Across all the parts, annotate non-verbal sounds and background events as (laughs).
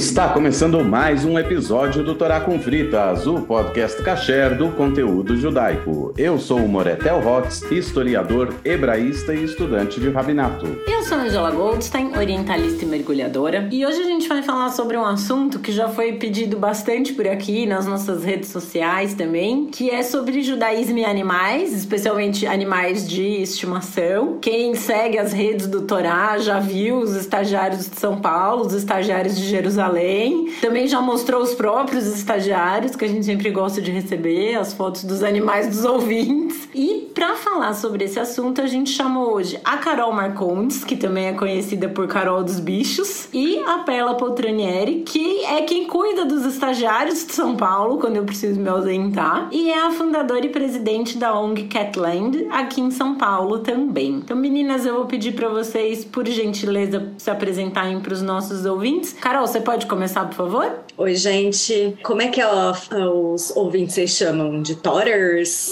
Está começando mais um episódio do Torá com Fritas, o podcast kasher do conteúdo judaico. Eu sou o Moretel Rotz, historiador, hebraísta e estudante de rabinato. Eu sou Angela Goldstein, orientalista e mergulhadora, e hoje a gente vai falar sobre um assunto que já foi pedido bastante por aqui nas nossas redes sociais também, que é sobre judaísmo e animais, especialmente animais de estimação. Quem segue as redes do Torá já viu os estagiários de São Paulo, os estagiários de Jerusalém. Também já mostrou os próprios estagiários, que a gente sempre gosta de receber, as fotos dos animais dos ouvintes. E para falar sobre esse assunto, a gente chamou hoje a Carol Marcondes, que também é conhecida por Carol dos Bichos, e a Perla Poltranieri, que é quem cuida dos estagiários de São Paulo, quando eu preciso me ausentar, e é a fundadora e presidente da ONG Catland, aqui em São Paulo também. Então, meninas, eu vou pedir para vocês, por gentileza, se apresentarem para os nossos ouvintes. Carol, você pode começar, por favor? Oi, gente. Como é que ó, os ouvintes vocês chamam? De Torers?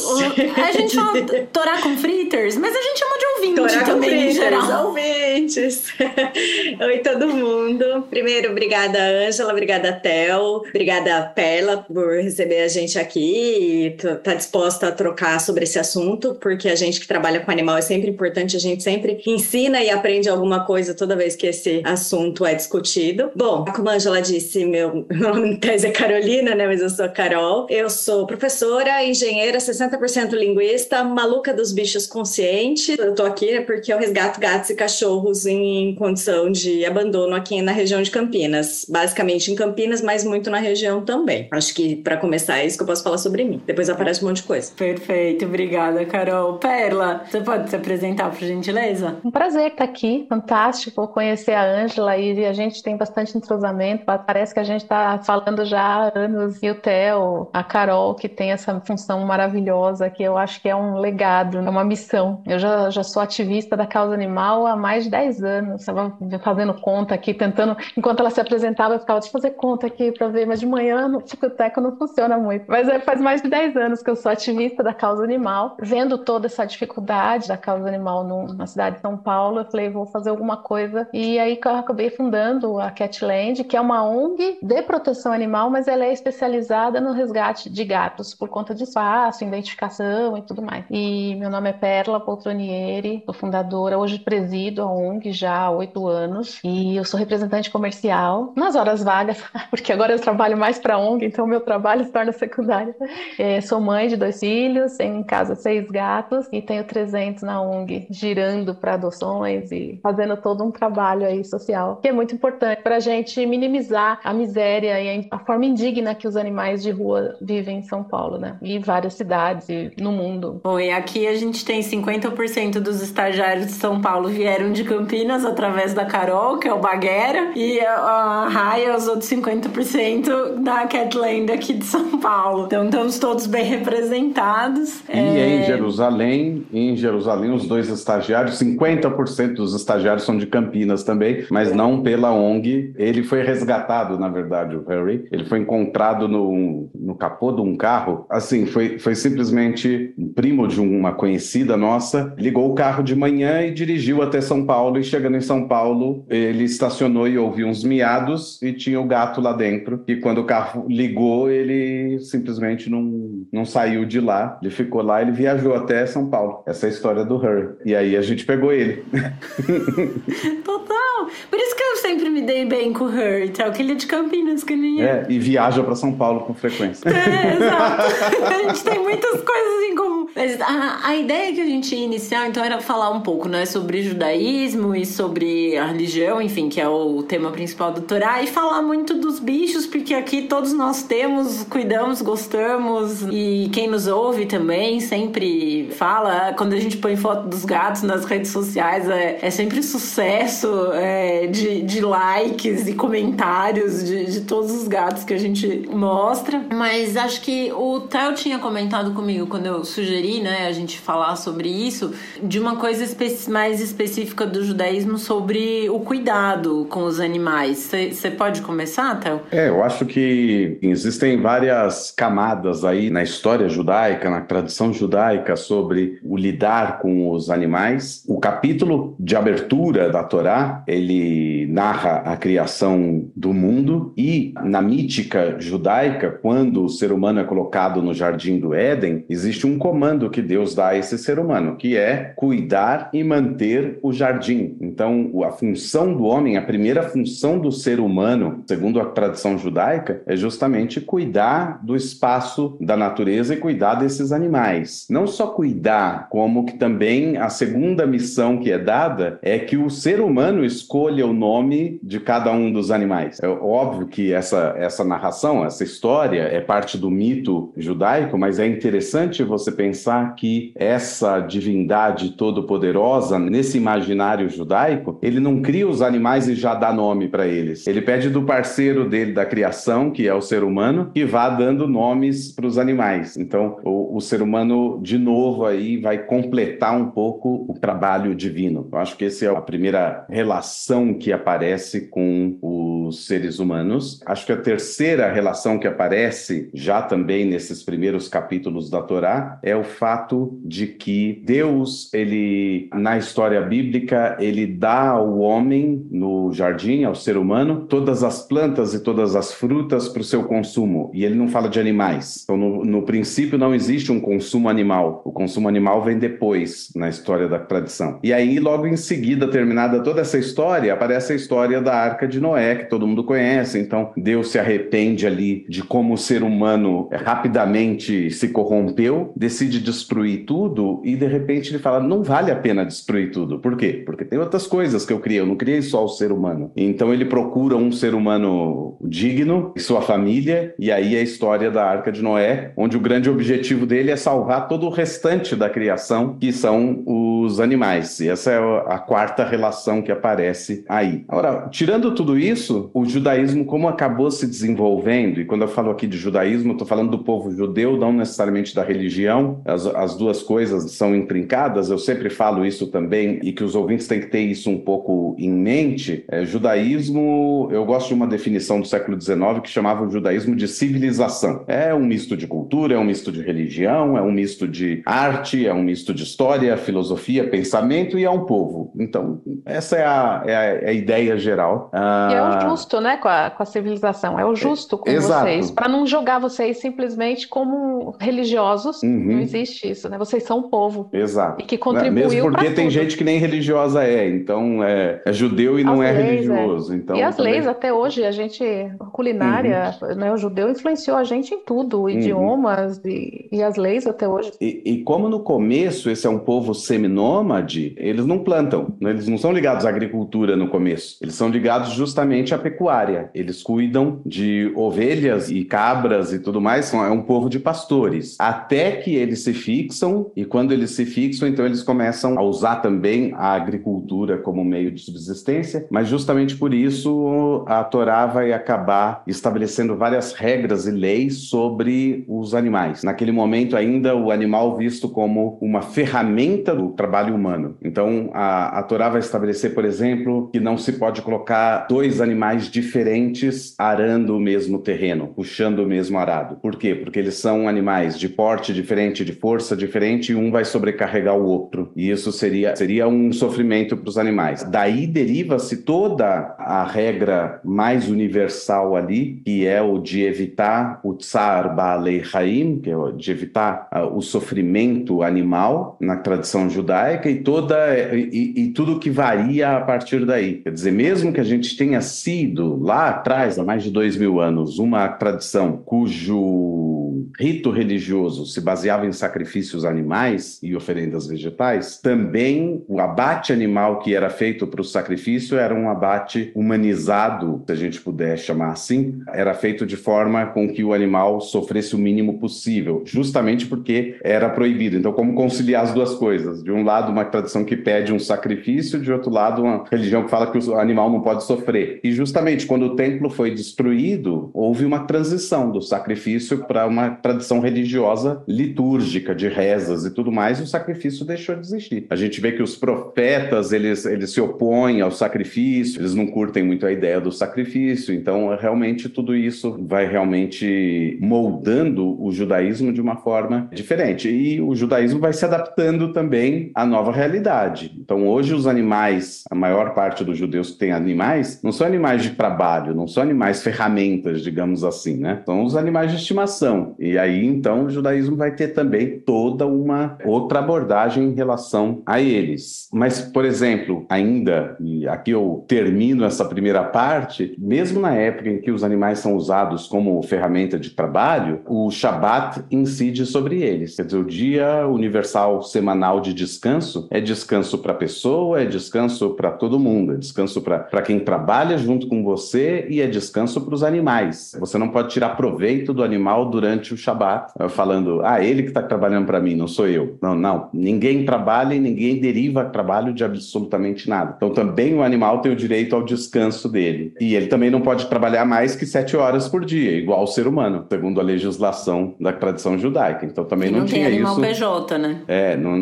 A gente chama (laughs) Torá com fritters, mas a gente chama de ouvinte Torá também, fritters, em geral. ouvintes. (laughs) Oi, todo mundo. Primeiro, obrigada, Ângela. Obrigada, Tel. Obrigada, Perla, por receber a gente aqui e tá disposta a trocar sobre esse assunto, porque a gente que trabalha com animal é sempre importante, a gente sempre ensina e aprende alguma coisa toda vez que esse assunto é discutido. Bom, como a Angela disse, meu (laughs) nome em tese é Carolina, né? Mas eu sou Carol. Eu sou professora, engenheira, 60% linguista, maluca dos bichos consciente. Eu tô aqui né, porque eu resgato gatos e cachorros em condição de abandono aqui na região de Campinas. Basicamente em Campinas, mas muito na região também. Acho que para começar é isso que eu posso falar sobre mim. Depois aparece um monte de coisa. Perfeito, obrigada, Carol. Perla, você pode se apresentar, por gentileza? Um prazer estar aqui, fantástico conhecer a Ângela e a gente tem bastante entrosamento Parece que a gente está falando já há anos. E o Theo, a Carol, que tem essa função maravilhosa, que eu acho que é um legado, é uma missão. Eu já, já sou ativista da causa animal há mais de 10 anos. Estava fazendo conta aqui, tentando. Enquanto ela se apresentava, eu ficava, eu fazer conta aqui para ver, mas de manhã o Teco não funciona muito. Mas é, faz mais de 10 anos que eu sou ativista da causa animal, vendo toda essa dificuldade da causa animal na cidade de São Paulo, eu falei, vou fazer alguma coisa. E aí acabei fundando a Catland, que é uma ONG de proteção animal, mas ela é especializada no resgate de gatos por conta de espaço, identificação e tudo mais. E meu nome é Perla Poltronieri, sou fundadora, hoje presido a ONG já há oito anos e eu sou representante comercial nas horas vagas, (laughs) porque agora eu trabalho mais para a ONG, então meu trabalho se torna secundário. É, sou mãe de dois filhos, tenho em casa seis gatos e tenho 300 na ONG, girando para adoções e fazendo todo um trabalho aí social, que é muito importante para a gente minimizar a miséria e a forma indigna que os animais de rua vivem em São Paulo, né? E várias cidades e no mundo. Bom, e aqui a gente tem 50% dos estagiários de São Paulo vieram de Campinas através da Carol, que é o Baguera, e a Raia, os outros 50% da Catland aqui de São Paulo. Então estamos todos bem representados. E é... em Jerusalém, em Jerusalém, os dois estagiários, 50% dos estagiários são de Campinas também, mas não pela ONG. Ele foi resgatado, na verdade, o Harry. Ele foi encontrado no, no capô de um carro. Assim, foi, foi simplesmente um primo de uma conhecida nossa. Ligou o carro de manhã e dirigiu até São Paulo. E chegando em São Paulo, ele estacionou e ouviu uns miados e tinha o gato lá dentro. E quando o carro ligou, ele simplesmente não, não saiu de lá. Ele ficou lá, ele viajou até São Paulo. Essa é a história do Her. E aí a gente pegou ele. (laughs) Total! Por isso que eu sempre me dei bem com o tal, que ele é de Campinas, que nem É, e viaja para São Paulo com frequência. É, (laughs) exato. a gente tem muitas coisas em comum. Mas a, a ideia que a gente ia iniciar, então, era falar um pouco, né, sobre judaísmo e sobre a religião, enfim, que é o tema principal do Torá, e falar muito dos bichos, porque aqui todos nós temos, cuidamos, gostamos, e quem nos ouve também sempre fala, quando a gente põe foto dos gatos nas redes sociais, é, é sempre sucesso é, de, de likes e comentários de, de todos os gatos que a gente mostra. Mas acho que o Theo tinha comentado comigo quando eu sugeri, né, a gente falar sobre isso, de uma coisa espe mais específica do judaísmo sobre o cuidado com os animais. Você pode começar, Theo? É, eu acho que existem várias camadas aí na história judaica, na tradição judaica sobre o lidar com os animais. O capítulo de abertura da Torá, ele narra a criação do mundo e na mítica judaica, quando o ser humano é colocado no jardim do Éden, existe um comando que Deus dá a esse ser humano, que é cuidar e manter o jardim. Então, a função do homem, a primeira função do ser humano, segundo a tradição judaica, é justamente cuidar do espaço da natureza e cuidar desses animais. Não só cuidar, como que também a segunda missão que é dada é que o ser humano escolha o nome de cada um dos animais. É óbvio que essa, essa narração, essa história é parte do mito judaico, mas é interessante você pensar que essa divindade todo-poderosa, nesse imaginário judaico, ele não cria os animais e já dá nome para eles. Ele pede do parceiro dele da criação, que é o ser humano, que vá dando nomes para os animais. Então, o, o ser humano, de novo, aí vai completar um pouco o trabalho divino. Eu acho que essa é a primeira relação que aparece com os seres humanos. Acho que a terceira relação que aparece já também nesses primeiros capítulos da Torá é o fato de que Deus, ele na história bíblica, ele dá ao homem no jardim, ao ser humano, todas as plantas e todas as frutas para o seu consumo. E ele não fala de animais. Então, no, no princípio, não existe um consumo animal. O consumo animal vem depois na história da tradição. E aí, logo em seguida, terminada toda essa história, aparece a história da Arca de Noé, que todo mundo conhece. Então, Deus se arrepende ali de como o ser humano rapidamente se corrompeu, decide destruir tudo e de repente ele fala: não vale a pena destruir tudo. Por quê? Porque tem outras coisas que eu criei, eu não criei só o ser humano. Então ele procura um ser humano digno e sua família, e aí a história da Arca de Noé, onde o grande objetivo dele é salvar todo o restante da criação, que são os animais. E essa é a quarta relação que aparece aí. Agora, tirando tudo isso, o judaísmo, como acabou se desenvolvendo, e quando eu falo aqui de judaísmo, estou falando do povo judeu, não necessariamente da religião, as, as duas coisas são intrincadas, eu sempre falo isso também, e que os ouvintes têm que ter isso um pouco em mente. É, judaísmo, eu gosto de uma definição do século XIX que chamava o judaísmo de civilização. É um misto de cultura, é um misto de religião, é um misto de arte, é um misto de história, filosofia, pensamento e é um povo. Então, essa é a, é a, é a ideia geral. Ah... E é justo, né, com a, com a civilização. É o justo com Exato. vocês, para não jogar vocês simplesmente como religiosos. Uhum. Não existe isso, né? Vocês são um povo. Exato. E que contribuiu Mesmo porque tem tudo. gente que nem religiosa é, então é, é judeu e não é leis, é. religioso. É. Então, e as também... leis até hoje, a gente, culinária, uhum. né, o judeu influenciou a gente em tudo, uhum. idiomas e, e, as leis até hoje. E, e, como no começo esse é um povo seminômade, eles não plantam, né? eles não são ligados à agricultura no começo, eles são ligados justamente à pecuária. Eles cuidam de ovelhas e cabras e tudo mais, é um povo de pastores. Até que eles se fixam, e quando eles se fixam, então eles começam a usar também a agricultura como meio de subsistência, mas justamente por isso a Torá vai acabar estabelecendo várias regras e leis sobre os animais. Naquele momento ainda o animal visto como uma ferramenta do trabalho humano. Então a, a Torá vai estabelecer, por exemplo, que não se pode colocar dois animais diferentes arando o mesmo terreno, puxando o mesmo arado. Por quê? Porque eles são animais de porte diferente, de força diferente, e um vai sobrecarregar o outro. E isso seria, seria um sofrimento para os animais. Daí deriva-se toda a regra mais universal ali, que é o de evitar o tsar baalei haim, que é o de evitar uh, o sofrimento animal na tradição judaica e toda e, e tudo que varia a partir daí. Quer dizer, mesmo que a gente tenha sido lá atrás, há mais de dois mil anos, uma tradição cujo rito religioso se baseava em sacrifícios animais e oferendas vegetais, também o abate animal que era feito para o sacrifício era um abate humanizado, se a gente puder chamar assim, era feito de forma com que o animal sofresse o mínimo possível, justamente porque era proibido. Então, como conciliar as duas coisas? De um lado, uma tradição que pede um sacrifício, de outro lado, uma religião que fala que o animal não pode sofrer. E justamente quando o templo foi destruído, houve uma transição do sacrifício para uma tradição religiosa litúrgica, de rezas e tudo mais, o sacrifício deixou de existir. A gente vê que os profetas, eles, eles se opõem ao sacrifício, eles não curtem muito a ideia do sacrifício, então realmente tudo isso vai realmente moldando o judaísmo de uma forma diferente. E o judaísmo vai se adaptando também à nova realidade. Então hoje os animais, a maior parte dos judeus que tem animais, não são animais de trabalho, não são animais ferramentas, digamos assim, né? São os animais de estimação. E aí então o judaísmo vai ter também toda uma outra abordagem em relação a eles. Mas, por exemplo, ainda, e aqui eu termino essa primeira parte, mesmo na época em que os animais são usados como ferramenta de trabalho, o Shabat incide sobre eles. Quer dizer, o dia universal semanal de descanso é descanso para a pessoa, é descanso para todo mundo, é descanso para quem trabalha junto com você e é descanso para os animais. Você não pode tirar proveito do animal durante o Shabat, falando, ah, ele que está trabalhando para mim, não sou eu. Não, não. Ninguém trabalha e ninguém deriva trabalho de absolutamente nada. Então também o animal tem o direito ao descanso dele. E ele também não pode trabalhar mais que sete horas por dia, igual o ser humano, segundo a legislação da tradição judaica. Então também não, não tinha tem animal PJ, né? É, não,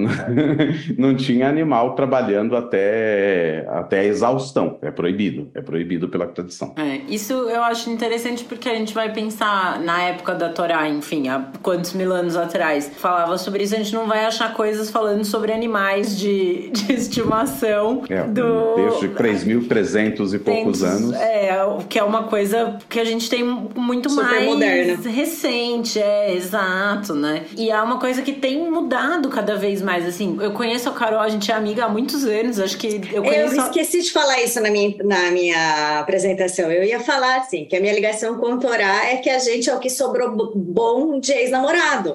(laughs) não tinha animal trabalhando até, até a exaustão. É proibido. É proibido pela tradição. É, isso eu acho interessante porque a gente vai pensar na época da Torá, enfim, há quantos mil anos atrás, falava sobre isso, a gente não vai achar coisas falando sobre animais de, (laughs) de estimação. É, do... desde 3.300 e poucos anos. É, que é uma coisa que a gente tem muito Super mais moderna. recente, é, exato, né? E é uma coisa que tem mudado cada vez mais, assim. Eu conheço a Carol, a gente é amiga há muitos anos, acho que eu conheço... Eu esqueci de falar isso na minha, na minha apresentação. Eu ia falar, assim, que a minha ligação com o Torá é que a gente é o que sobrou de ex-namorado.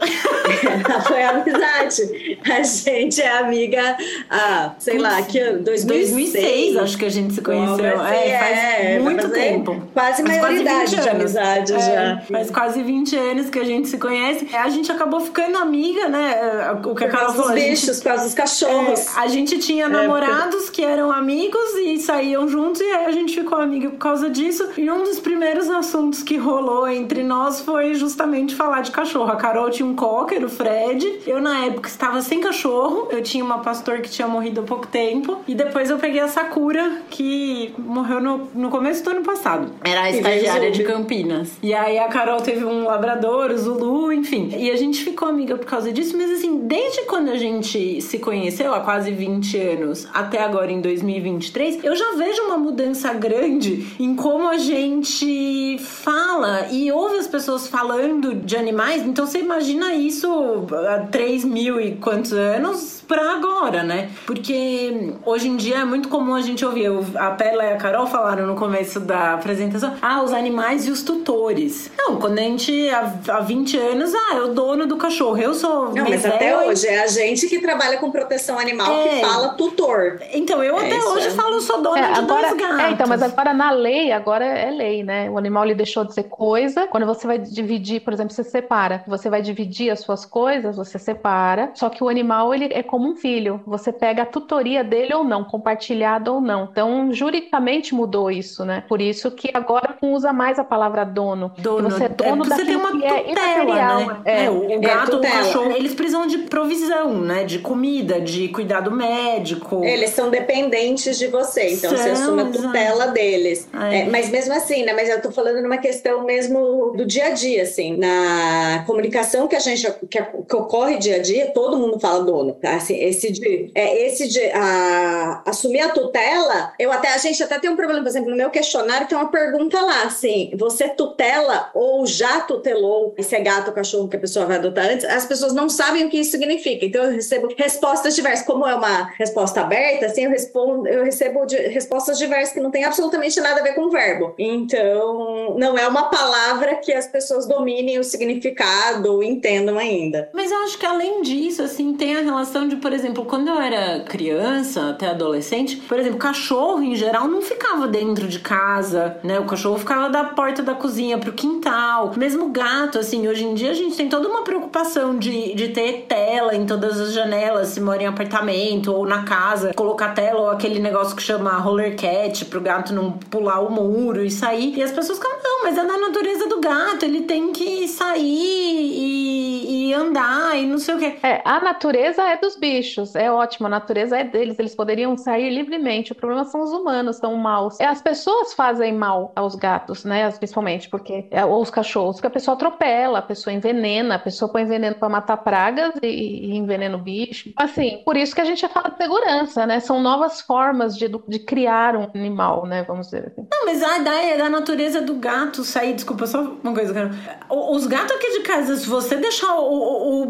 Foi a amizade. A gente é amiga há, sei lá, que 2006. 2006 acho que a gente se conheceu. Assim, é, faz é, muito tempo. Quase maioridade de amizade é, já. Faz quase 20 anos que a gente se conhece. A gente acabou ficando amiga, né? O que a Carol falou. bichos, gente, por causa dos cachorros. É, a gente tinha namorados que eram amigos e saíam juntos e aí a gente ficou amiga por causa disso. E um dos primeiros assuntos que rolou entre nós foi justamente falar de cachorro. A Carol tinha um cocker, o Fred. Eu, na época, estava sem cachorro. Eu tinha uma pastor que tinha morrido há pouco tempo. E depois eu peguei a Sakura, que morreu no, no começo do ano passado. Era a estagiária de Campinas. E aí a Carol teve um labrador, o Zulu, enfim. E a gente ficou amiga por causa disso. Mas assim, desde quando a gente se conheceu, há quase 20 anos, até agora em 2023, eu já vejo uma mudança grande em como a gente fala e ouve as pessoas falando de animais. Então você imagina isso há 3 mil e quantos anos pra agora, né? Porque hoje em dia é muito comum a gente ouvir, a Pela e a Carol falaram no começo da apresentação, ah, os animais e os tutores. Não, quando a gente, há, há 20 anos, ah, é o dono do cachorro, eu sou Não, mas até hoje é a gente que trabalha com proteção animal é. que fala tutor. Então, eu é, até hoje é. falo, sou dona é, de agora, dois gatos. É, então, mas agora na lei, agora é lei, né? O animal ele deixou de ser coisa. Quando você vai dividir, por exemplo, você separa, você vai dividir as suas coisas, você separa. Só que o animal ele é como como um filho. Você pega a tutoria dele ou não, compartilhada ou não. Então, juridicamente mudou isso, né? Por isso que agora não usa mais a palavra dono. Dono. Você é dono é, você tem uma é tutela, é né? É, o é, gato, o cachorro, eles precisam de provisão, né? De comida, de cuidado médico. Eles são dependentes de você, então são, você assume a tutela deles. É, mas mesmo assim, né? Mas eu tô falando numa questão mesmo do dia a dia, assim. Na comunicação que a gente que, que ocorre dia a dia, todo mundo fala dono. Tá? Assim, esse de, é, esse de a, assumir a tutela, eu até, a gente até tem um problema, por exemplo, no meu questionário tem uma pergunta lá, assim, você tutela ou já tutelou esse é gato ou cachorro que a pessoa vai adotar antes? As pessoas não sabem o que isso significa, então eu recebo respostas diversas, como é uma resposta aberta, assim, eu respondo, eu recebo de, respostas diversas que não tem absolutamente nada a ver com o verbo. Então, não é uma palavra que as pessoas dominem o significado ou entendam ainda. Mas eu acho que além disso, assim, tem a relação de por exemplo, quando eu era criança, até adolescente, por exemplo, cachorro em geral não ficava dentro de casa, né? O cachorro ficava da porta da cozinha pro quintal. Mesmo gato, assim, hoje em dia a gente tem toda uma preocupação de, de ter tela em todas as janelas, se mora em apartamento ou na casa, colocar tela ou aquele negócio que chama roller cat pro gato não pular o muro e sair. E as pessoas ficam, não, mas é da natureza do gato. Ele tem que sair e, e andar e não sei o quê. É, a natureza é dos bichos. É ótimo, a natureza é deles. Eles poderiam sair livremente. O problema são os humanos, são maus. É, as pessoas fazem mal aos gatos, né? Principalmente, porque. É, ou os cachorros, porque a pessoa atropela, a pessoa envenena, a pessoa põe veneno para matar pragas e, e envenena o bicho. Assim, por isso que a gente fala de segurança, né? São novas formas de, de criar um animal, né? Vamos dizer assim. Não, mas a ideia é da natureza do gato sair. Desculpa, só uma coisa, cara. Os gatos aqui de casa, se você deixar o, o, o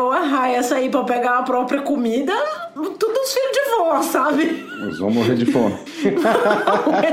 ou a raia sair pra pegar a própria comida, tudo os filhos de vó, sabe? Eles vão morrer de fome. (laughs)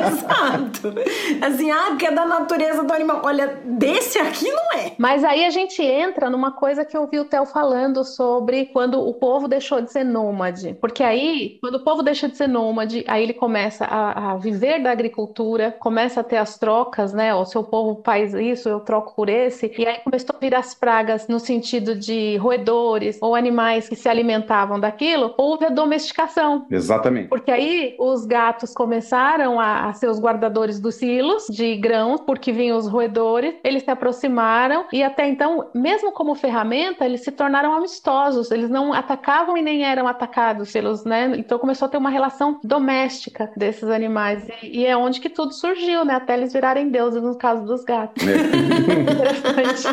Exato. Assim, ah, porque é da natureza do animal. Olha, desse aqui não é. Mas aí a gente entra numa coisa que eu vi o Theo falando sobre quando o povo deixou de ser nômade. Porque aí, quando o povo deixa de ser nômade, aí ele começa a, a viver da agricultura, começa a ter as trocas, né? O seu povo faz isso, eu troco por esse. E aí começou a vir as pragas no sentido de roedores ou animais que se alimentavam daquilo. Houve a domesticação. Exatamente. Porque aí os gatos começaram a, a ser os guardadores dos silos de grãos, porque vinham os roedores, eles se aproximaram e até então, mesmo como ferramenta, eles se tornaram amistosos, eles não atacavam e nem eram atacados pelos, né? Então começou a ter uma relação doméstica desses animais e, e é onde que tudo surgiu, né? Até eles virarem deuses no caso dos gatos. É. (laughs) Interessante.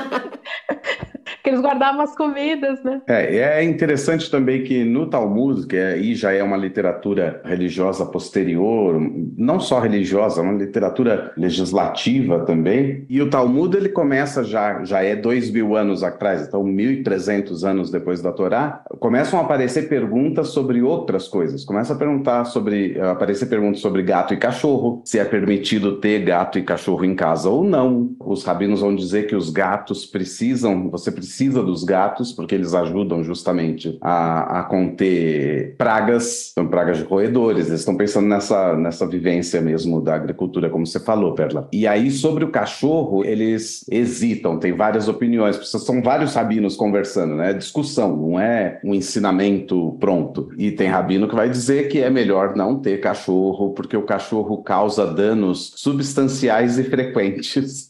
(laughs) (laughs) que eles guardavam as comidas, né? É, é interessante também que no Talmud, que aí já é uma literatura religiosa posterior, não só religiosa, uma literatura legislativa também, e o Talmud ele começa já, já é dois mil anos atrás, então 1.300 anos depois da Torá, começam a aparecer perguntas sobre outras coisas, começa a perguntar sobre, aparecer perguntas sobre gato e cachorro, se é permitido ter gato e cachorro em casa ou não, os rabinos vão dizer que os gatos precisam, você precisa dos gatos, porque eles ajudam justamente a, a conter pragas, são pragas de roedores, eles estão pensando nessa, nessa vivência mesmo da agricultura, como você falou, Perla. E aí, sobre o cachorro, eles hesitam, tem várias opiniões, são vários rabinos conversando, né? É discussão, não é um ensinamento pronto. E tem rabino que vai dizer que é melhor não ter cachorro, porque o cachorro causa danos substanciais e frequentes.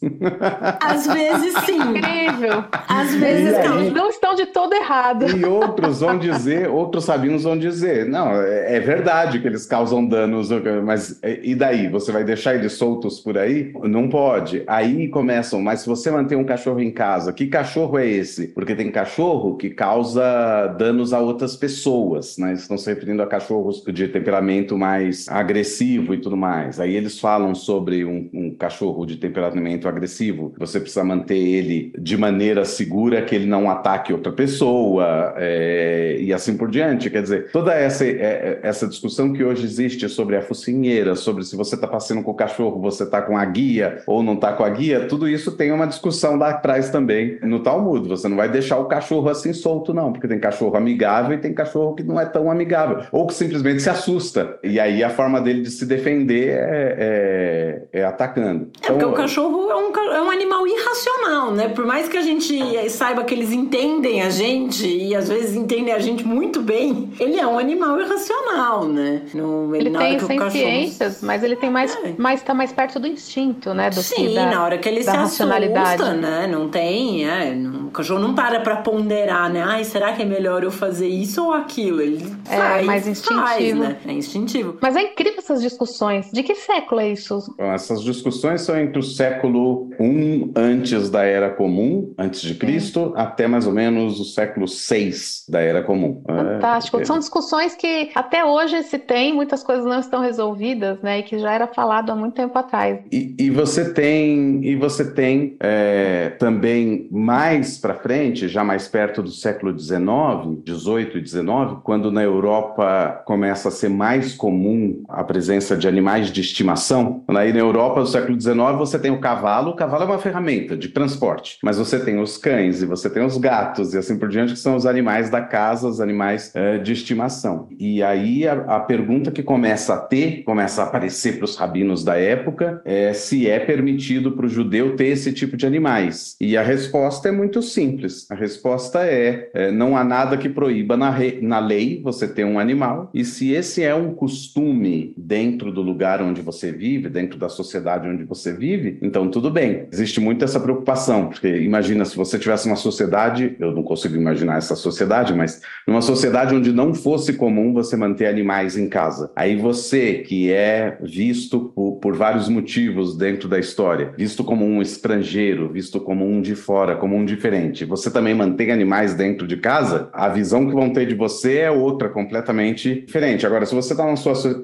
Às vezes sim. Incrível. Às vezes aí, não estão de todo errado. E outros vão dizer, (laughs) outros rabinos vão dizer, não, é, é verdade que eles causam danos, mas e daí? Você vai deixar eles soltos por aí? Não pode. Aí começam, mas se você manter um cachorro em casa, que cachorro é esse? Porque tem cachorro que causa danos a outras pessoas, né? Estão se referindo a cachorros de temperamento mais agressivo e tudo mais. Aí eles falam sobre um, um cachorro de temperamento agressivo. Você precisa manter ele de maneira segura que ele não ataque outra pessoa é, e assim por diante. Quer dizer, toda essa, é, é, essa discussão que hoje existe sobre a focinheira, sobre se você está passeando com o cachorro, você está com a guia ou não está com a guia, tudo isso tem uma discussão lá atrás também no Talmud. Você não vai deixar o cachorro assim solto, não, porque tem cachorro amigável e tem cachorro que não é tão amigável, ou que simplesmente se assusta. E aí a forma dele de se defender é, é, é atacando. É porque então, o cachorro é um, é um animal irracional, né? Por mais que a gente saiba que eles entendem a gente e às vezes entendem a gente muito bem, ele é um animal irracional, né? No, ele, ele tem ciências, cachorro... mas ele tem mais, é. mais tá mais perto do instinto, né? Do Sim, da, na hora que ele se racionalidade. assusta, né? Não tem, é, não, o cachorro não para para ponderar, né? Ai, será que é melhor eu fazer isso ou aquilo? Ele é faz, mais instintivo, faz, né? É instintivo. Mas é incrível essas discussões. De que século é isso? Bom, essas discussões são entre o século I antes da Era Comum, antes de Cristo, Sim. até mais ou menos o século VI da Era Comum. É, Fantástico. É, São discussões que até hoje se tem, muitas coisas não estão resolvidas, né? E que já era falado há muito tempo atrás. E, e você tem, e você tem é, também mais para frente, já mais perto do século XIX, 18 e 19, quando na Europa começa a ser mais comum a presença de animais de estimação. Aí na Europa do século XIX você tem o cavalo. O cavalo é uma ferramenta de transporte, mas você tem os cães e você tem os gatos e assim por diante, que são os animais da casa, os animais é, de estimação. E aí a, a, pergunta que começa a ter, começa a aparecer para os rabinos da época, é se é permitido para o judeu ter esse tipo de animais. E a resposta é muito simples. A resposta é, é não há nada que proíba na, re, na lei você ter um animal, e se esse é um costume dentro do lugar onde você vive, dentro da sociedade onde você vive, então tudo bem. Existe muito essa preocupação, porque imagina se você tivesse uma sociedade, eu não consigo imaginar essa sociedade, mas numa sociedade onde não fosse comum você manter animais em casa. Aí você, que é visto por, por vários motivos dentro da história, visto como um estrangeiro, visto como um de fora, como um diferente, você também mantém animais dentro de casa, a visão que vão ter de você é outra, completamente diferente. Agora, se você está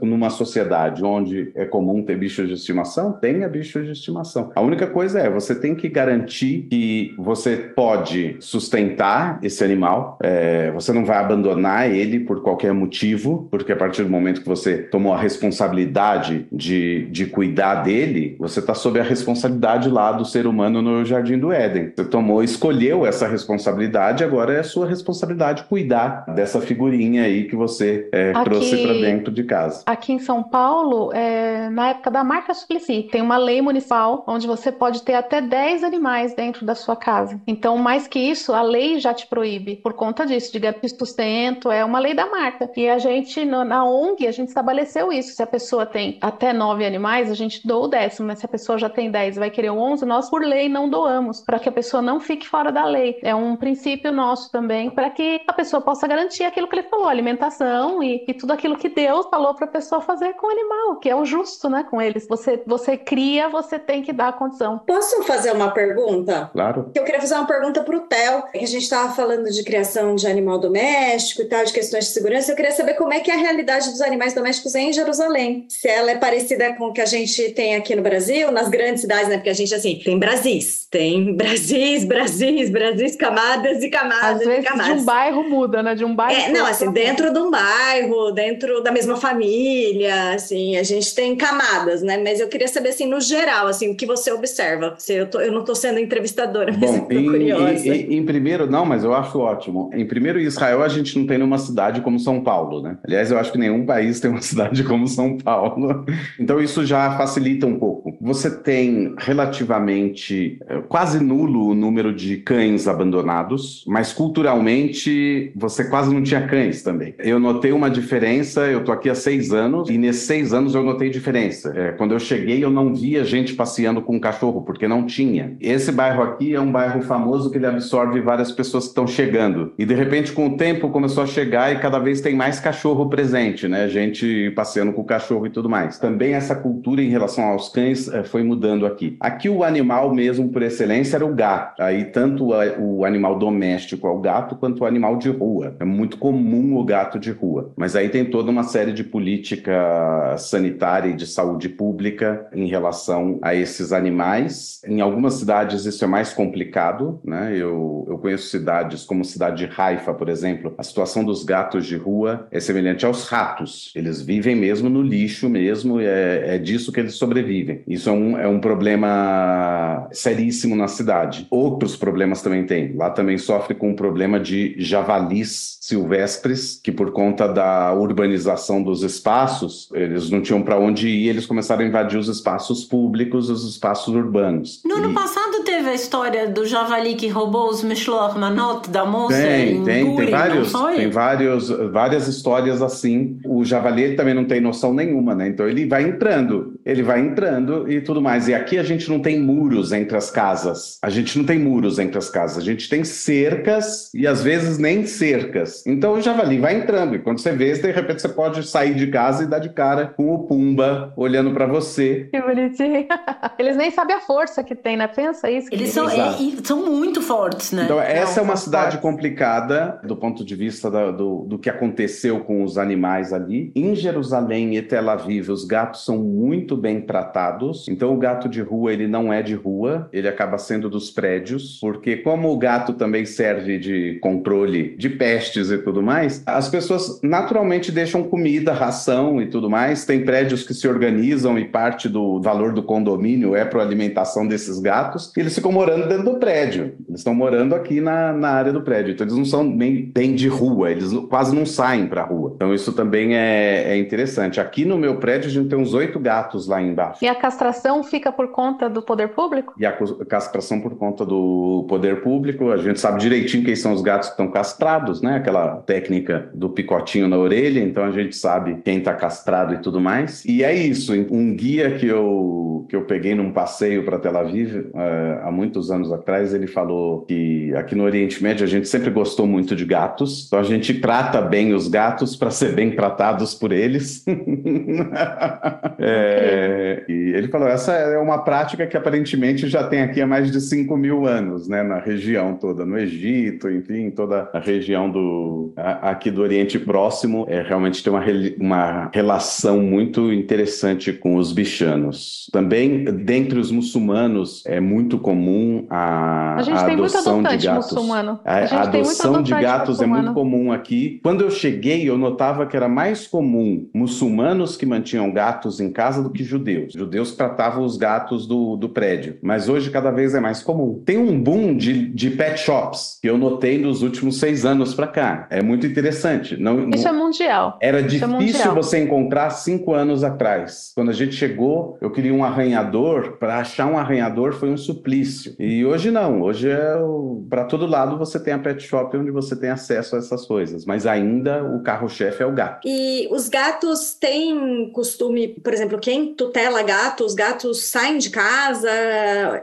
numa sociedade onde é comum ter bichos de estimação, tenha bichos de estimação. A única coisa é, você tem que garantir que você pode sustentar esse animal, é, você não vai abandonar ele por qualquer motivo, porque a partir do momento que você tomou a responsabilidade de, de cuidar dele, você está sob a responsabilidade lá do ser humano no Jardim do Éden. Você tomou, escolheu essa responsabilidade, agora é sua responsabilidade cuidar dessa figurinha aí que você é, aqui, trouxe para dentro de casa. Aqui em São Paulo, é, na época da marca Suplicy, tem uma lei municipal onde você pode ter até 10 animais dentro da sua casa. Então, mais que isso, a lei já te proíbe por conta disso, de sustento, é uma lei da marca. E a gente, na ONG, a gente estabeleceu isso. Se a pessoa tem até nove animais, a gente doa o décimo, mas se a pessoa já tem 10 e vai querer 11, nós, por lei, não doamos, para que a pessoa não fique fora da lei. É um princípio nosso também, para que a pessoa possa garantir aquilo que ele falou, alimentação e, e tudo aquilo que Deus falou para a pessoa fazer com o animal, que é o justo, né, com eles. Você, você cria, você tem que dar a condição. Posso fazer uma pergunta? Claro. Eu queria fazer uma pergunta para o Theo, que a gente estava falando de criação de animal doméstico e tal, de questões de segurança. Eu queria saber como é que é a realidade dos animais domésticos em Jerusalém. Se ela é parecida com o que a gente tem aqui no Brasil, nas grandes cidades, né? Porque a gente, assim, tem Brasis, tem Brasis, Brasis, Brasis, camadas e camadas Às vezes camadas. de um bairro muda, né? De um bairro. É, não, assim, dentro de um bairro, dentro da mesma família, assim, a gente tem camadas, né? Mas eu queria saber, assim, no geral, assim, o que você observa. Se eu, tô, eu não estou sendo entrevistadora, (laughs) mas Bom, em, em, primeiro, não, mas eu acho ótimo. Em primeiro, Israel, a gente não tem nenhuma cidade como São Paulo, né? Aliás, eu acho que nenhum país tem uma (laughs) cidade como São Paulo. Então, isso já facilita um pouco. Você tem relativamente eh, quase nulo o número de cães abandonados, mas culturalmente você quase não tinha cães também. Eu notei uma diferença, eu tô aqui há seis anos, e nesses seis anos eu notei diferença. É, quando eu cheguei, eu não via gente passeando com um cachorro, porque não tinha. Esse bairro aqui é um bairro famoso que ele absorve várias pessoas que estão chegando. E de repente, com o tempo, começou a chegar e cada vez tem mais cachorro presente, né? Gente passeando com o cachorro e tudo mais. Também essa cultura em relação aos cães é, foi mudando aqui. Aqui o animal mesmo por excelência era o gato. Aí tanto o animal doméstico é o gato quanto o animal de rua. É muito comum o gato de rua. Mas aí tem toda uma série de política sanitária e de saúde pública em relação a esses animais. Em algumas cidades isso é mais complicado, né? Eu, eu conheço cidades como a cidade de Haifa, por exemplo. A situação dos gatos de rua é semelhante aos ratos. Eles vivem mesmo no lixo mesmo, é, é disso que eles sobrevivem. Isso é um, é um problema seríssimo na cidade. Outros problemas também tem. Lá também sofre com um problema de javalis silvestres, que por conta da urbanização dos espaços, eles não tinham para onde ir, eles começaram a invadir os espaços públicos, os espaços urbanos. No ano passado teve a história do javali que roubou os Mishloach Manot da moça tem, em tem, tem vários, tem vários, várias histórias assim. O javali também não tem noção nenhuma, né? Então ele vai entrando, ele vai entrando e tudo mais. E aqui a gente não tem muros entre as casas. A gente não tem muros entre as casas. A gente tem cercas e às vezes nem cercas. Então o javali vai entrando e quando você vê, de repente você pode sair de casa e dar de cara com o Pumba olhando para você. Que bonitinho. (laughs) Eles nem sabem a força que tem, né? Pensa isso. Eles são, é, são muito fortes, né? Então essa é uma cidade complicada do ponto de vista da, do, do que aconteceu com os animais ali. Em Jerusalém e Tel Aviv, os gatos são muito bem tratados. Então o gato de rua, ele não é de rua, ele acaba sendo dos prédios, porque como o gato também serve de controle de pestes e tudo mais, as pessoas naturalmente deixam comida, ração e tudo mais. Tem prédios que se organizam e parte do valor do condomínio é para a alimentação desses gatos. E eles se ficam morando dentro do prédio. Eles estão morando aqui na, na área do prédio. Então eles não são bem, bem de rua, eles quase não saem para a rua. Então isso também é, é interessante. Aqui no meu prédio a gente tem uns oito gatos lá embaixo. E a castração fica por conta do poder público? E a castração por conta do poder público. A gente sabe direitinho quem são os gatos que estão castrados, né? Aquela técnica do picotinho na orelha. Então a gente sabe quem está castrado e tudo mais. E é isso. Um guia que eu, que eu peguei num passeio para Tel Aviv uh, há muitos anos atrás, ele falou que aqui no Oriente Médio a gente sempre gostou muito de gatos. Então a gente trata bem os gatos para ser bem tratados por eles. (laughs) é, e ele falou: essa é uma prática que aparentemente já tem aqui há mais de 5 mil anos, né, na região toda, no Egito, enfim, toda a região do aqui do Oriente Próximo, é realmente tem uma, uma relação muito interessante com os bichanos. Também dentre os muçulmanos é muito comum a, a, gente a tem muito gatos. Muçulmano. A, a, a adoção de gatos muçulmano. é muito comum aqui. Quando eu cheguei, eu notava que era mais comum muçulmanos que mantinham gatos em casa do que judeus. Judeus tratavam os gatos do, do prédio, mas hoje cada vez é mais comum. Tem um boom de, de pet shops que eu notei nos últimos seis anos para cá. É muito interessante. Não, Isso não... é mundial. Era Isso difícil é mundial. você encontrar cinco anos atrás. Quando a gente chegou, eu queria um arranhador. Para achar um arranhador foi um suplício. E hoje não. Hoje é o... para todo lado você tem a pet shop onde você tem acesso a essas coisas. Mas ainda o carro-chefe é o gato. E os gatos têm costume, por exemplo, quem tutela gato, os gatos saem de casa.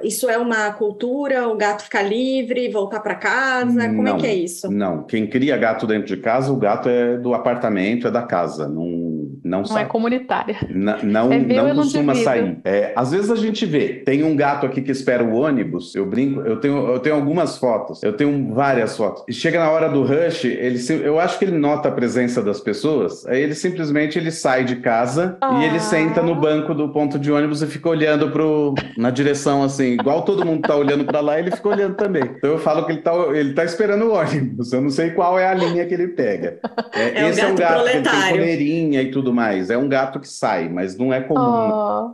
Isso é uma cultura. O gato fica livre, voltar para casa. Como não, é que é isso? Não. Quem cria gato dentro de casa, o gato é do apartamento, é da casa. Não não, não sai. é comunitária. N não, é meu, não não costuma divido. sair. É, às vezes a gente vê, tem um gato aqui que espera o ônibus, eu brinco, eu tenho, eu tenho algumas fotos, eu tenho várias fotos. E chega na hora do rush, ele, eu acho que ele nota a presença das pessoas, aí ele simplesmente ele sai de casa Ah. e ele senta no banco do ponto de ônibus e fica olhando pro, na direção assim, igual todo mundo tá olhando para lá, ele fica olhando também. Então eu falo que ele tá, ele tá esperando o ônibus, eu não sei qual é a linha que ele pega. É, É um esse é um gato que ele tem coleirinha e tudo mais, é um gato que sai, mas não é comum. Oh,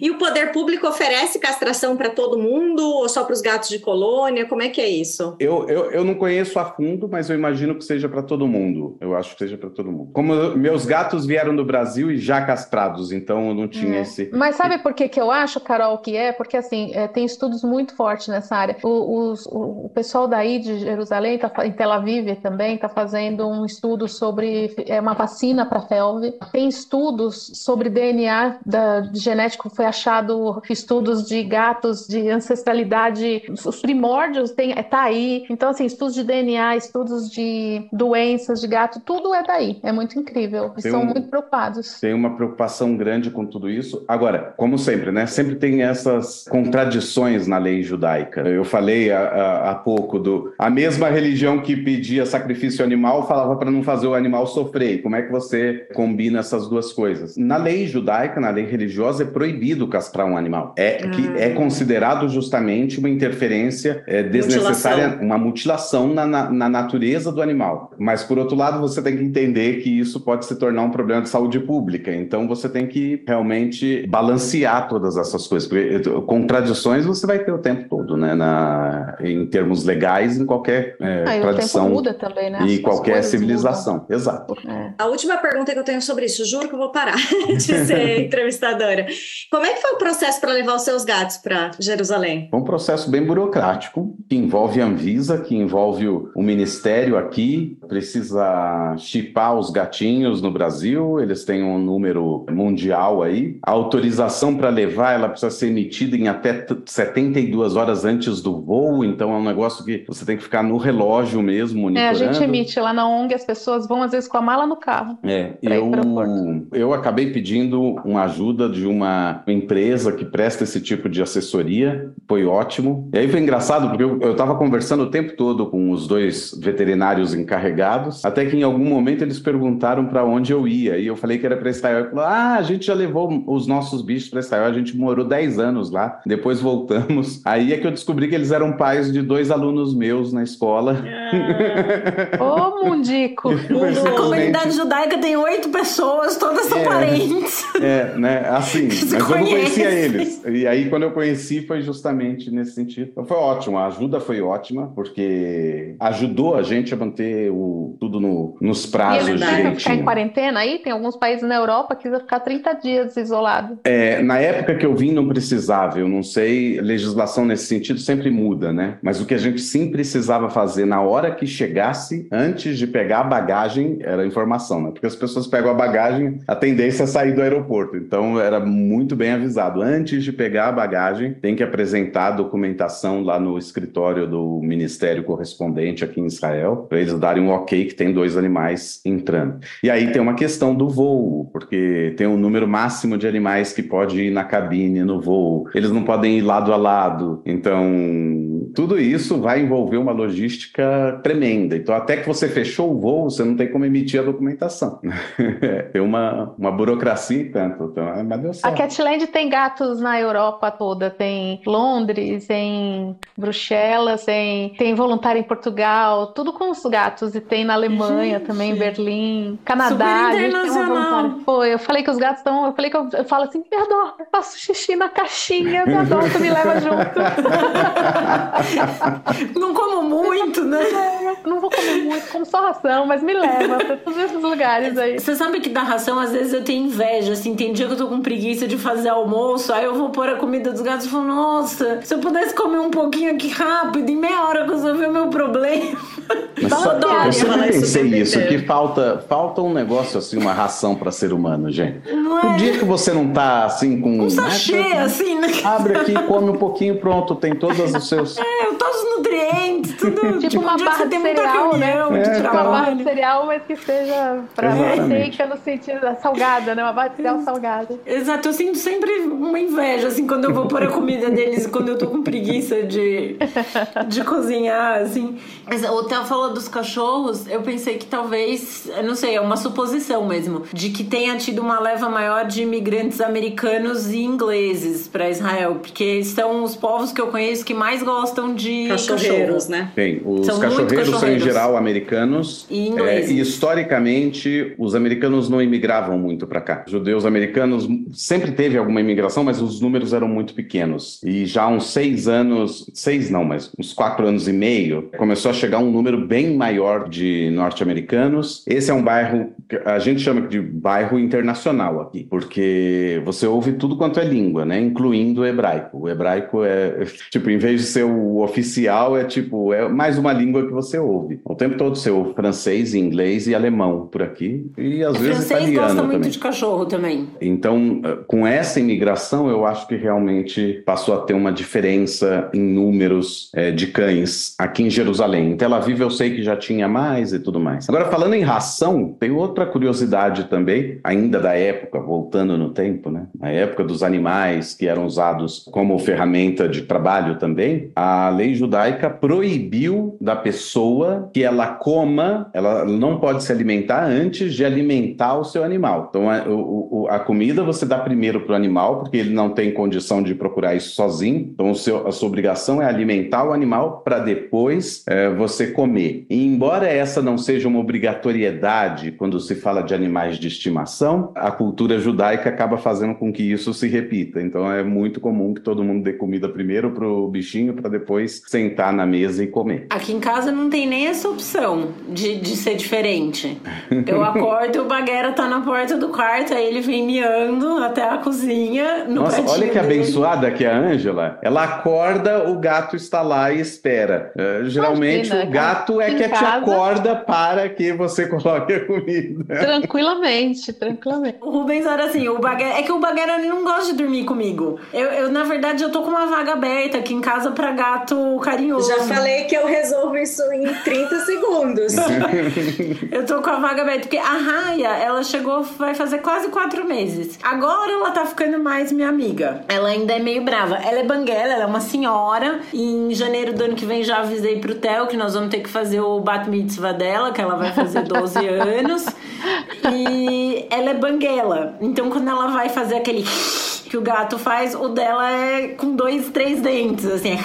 E o poder público oferece castração para todo mundo ou só para os gatos de colônia? Como é que é isso? Eu, eu, eu não conheço a fundo, mas eu imagino que seja para todo mundo. Eu acho que seja para todo mundo. Como eu- meus gatos vieram do Brasil e já castrados, então eu não tinha É. esse. Mas sabe por que que eu acho, Carol, que é? Porque assim, é, tem estudos muito fortes nessa área. O, os- o- o pessoal daí de Jerusalém, tá, em Tel Aviv também, está fazendo um estudo sobre é, uma vacina para FeLV. Tem estudos sobre DNA da, genético, foi achado estudos de gatos de ancestralidade, os primórdios tem, é, tá aí. Então, assim, estudos de DNA, estudos de doenças de gato, tudo é daí. É muito incrível. Eles são um- muito preocupados. Tem uma preocupação grande com tudo isso. Agora, como sempre, né? Sempre tem essas contradições na lei judaica. Eu falei há, há- pouco do a mesma religião que pedia sacrifício animal falava para não fazer o animal sofrer. Como é que você combina essas duas coisas? Na lei judaica, na lei religiosa, é proibido castrar um animal. É que Ah. é considerado justamente uma interferência é, desnecessária, Mutilação. uma mutilação na, na, na natureza do animal. Mas, por outro lado, você tem que entender que isso pode se tornar um problema de saúde pública. Então, você tem que realmente balancear todas essas coisas. Porque eh, contradições você vai ter o tempo todo, né? Na, em termos legais, em qualquer eh, Ah, e o tempo tradição muda também, né? E as qualquer civilização. Exato. mudam. É. A última pergunta que eu tenho sobre isso, juro que eu vou parar (laughs) de (laughs) ser entrevistadora. Como é que foi o processo para levar os seus gatos para Jerusalém? É um processo bem burocrático, que envolve a Anvisa, que envolve o, o Ministério aqui, precisa chipar os gatinhos no Brasil, eles têm um número mundial aí. A autorização para levar, ela precisa ser emitida em até t- 72 horas antes do voo, então é um negócio que você tem que ficar no relógio mesmo, É, monitorando. a gente emite lá na ONG, as pessoas vão às vezes com a mala no carro. É, ir eu, acabei pedindo uma ajuda de uma empresa que presta esse tipo de assessoria, foi ótimo. E aí foi engraçado, porque eu estava conversando o tempo todo com os dois veterinários encarregados, até que em algum momento eles perguntaram para onde eu ia, e eu falei que era para Israel. Ele falou, ah, a gente já levou os nossos bichos para Israel, a gente morou 10 anos lá, depois voltamos. (laughs) Aí é que eu descobri que eles eram pais de dois alunos meus na escola. Ô, oh, Mundico! (laughs) A comunidade judaica tem oito pessoas, todas são é, parentes. É, né? Assim, (laughs) mas conhece. eu não conhecia eles. E aí, quando eu conheci, foi justamente nesse sentido. Então, foi ótimo, a ajuda foi ótima, porque ajudou a gente a manter o, tudo no, nos prazos e eles direitinho. ficar em quarentena aí? Tem alguns países na Europa que vão ficar 30 dias isolado. É, na época que eu vim, não precisava. Eu não sei, legislação nesse sentido sempre muda, né? Mas o que a gente sim precisava fazer na hora que chegasse, antes de pegar a bagagem, era informação, né? Porque as pessoas pegam a bagagem, a tendência é sair do aeroporto. Então era muito bem avisado. Antes de pegar a bagagem, tem que apresentar a documentação lá no escritório do ministério correspondente aqui em Israel, para eles darem um ok que tem dois animais entrando. E aí tem uma questão do voo, porque tem um número máximo de animais que pode ir na cabine no voo. Eles não podem ir lado a lado. Então, tudo isso vai envolver uma logística tremenda. Então, até que você fechou o voo, você não tem como emitir a documentação. (laughs) tem uma, uma burocracia e tanto. Então, é, mas deu certo. A Catland tem gatos na Europa toda. Tem Londres, tem Bruxelas, tem, tem voluntário em Portugal, tudo com os gatos. E tem na Alemanha gente. também, Berlim, Canadá. Super internacional. Pô, eu falei que os gatos estão. Eu falei que eu, eu falo assim: me adora, eu faço xixi na caixinha, me adora, me leva junto. (laughs) Não como muito, né? Não vou comer muito, como só ração, mas me leva pra todos esses lugares aí. Você sabe que da ração, às vezes eu tenho inveja, assim, tem dia que eu tô com preguiça de fazer almoço, aí eu vou pôr a comida dos gatos e falo, nossa, se eu pudesse comer um pouquinho aqui rápido, em meia hora resolver o meu problema. Mas só, eu sempre pensei isso, que falta, falta um negócio assim, uma ração para ser humano, gente. Não é? O dia que você não tá assim com. Um sachê, né? assim, né? Abre aqui, come um pouquinho, pronto, tem todos os seus. É, todos os nutrientes, tudo. tipo, tipo uma barra de cereal, né? É, uma barra de cereal, mas que seja pra proteica no sentido da salgada, né? Uma barra de cereal salgada. Exato, eu sinto sempre uma inveja, assim, quando eu vou pôr a comida deles, quando eu tô com preguiça de, de cozinhar, assim. Mas o Theo falou dos cachorros, eu pensei que talvez, eu não sei, é uma suposição mesmo, de que tenha tido uma leva maior de imigrantes americanos e ingleses para Israel, porque são os povos que eu conheço que mais gostam de cachorreiros, cachorro. né? Bem, os são cachorreiros, são em geral americanos e ingleses. É, e historicamente os americanos não imigravam muito para cá. Os judeus americanos sempre teve alguma imigração, mas os números eram muito pequenos. E já há uns seis anos, seis não, mas uns quatro anos e meio, começou a chegar um número bem maior de norte-americanos. Esse é um bairro que a gente chama de bairro internacional aqui, porque você ouve tudo quanto é língua, né? Incluindo o hebraico. O hebraico é, tipo, em vez de ser o oficial, é tipo, é mais uma língua que você ouve. O tempo todo você ouve francês, inglês e alemão por aqui. E às vezes francês italiano gosta também. muito de cachorro também. Então, com essa imigração, eu acho que realmente passou a ter uma diferença em números é, de cães aqui em Jerusalém. Em Tel Aviv eu sei que já tinha mais e tudo mais. Agora, falando em ração, tem outra curiosidade também, ainda da época, voltando no tempo, né? Na época dos animais que eram usados como ferramenta de trabalho também, a lei judaica proibiu da pessoa que ela coma, ela não pode se alimentar antes de alimentar o seu animal. Então, a, a comida você dá primeiro para o animal, porque ele não tem condição de procurar isso sozinho. Então, seu, a sua obrigação é alimentar o animal para depois é, você comer. E embora essa não seja uma obrigatoriedade quando se fala de animais de estimação, a cultura judaica acaba fazendo com que isso se repita. Então, é muito comum que todo mundo dê comida primeiro para o bichinho para depois sentar na mesa e comer. Aqui em casa não tem nem essa opção de, de ser diferente. Eu acordo e o bagueira tá na porta do quarto, aí ele vem miando até a cozinha. No Nossa, olha que dele. abençoada que é a Ângela. Ela acorda, o gato está lá e espera. Uh, geralmente Imagina, o gato é que te casa. acorda para que você coloque a comida. Tranquilamente, tranquilamente. O Rubens era assim, o bagueira, é que o bagueira não gosta de dormir comigo. Eu, eu, na verdade, eu tô com uma vaga aberta aqui em casa pra gato carinhoso. Já falei que eu resolvo isso em 30 segundos. (laughs) eu tô com a vaga aberta, porque a Raya, ela chegou, vai fazer quase quatro meses. Agora ela tá ficando mais minha amiga. Ela ainda é meio brava. Ela é banguela, ela é uma senhora. E em janeiro do ano que vem já avisei pro Theo que nós vamos ter que fazer o bat mitzvah dela, que ela vai fazer 12 (laughs) anos. E ela é banguela. Então quando ela vai fazer aquele que o gato faz, o dela é com dois, três dentes, assim.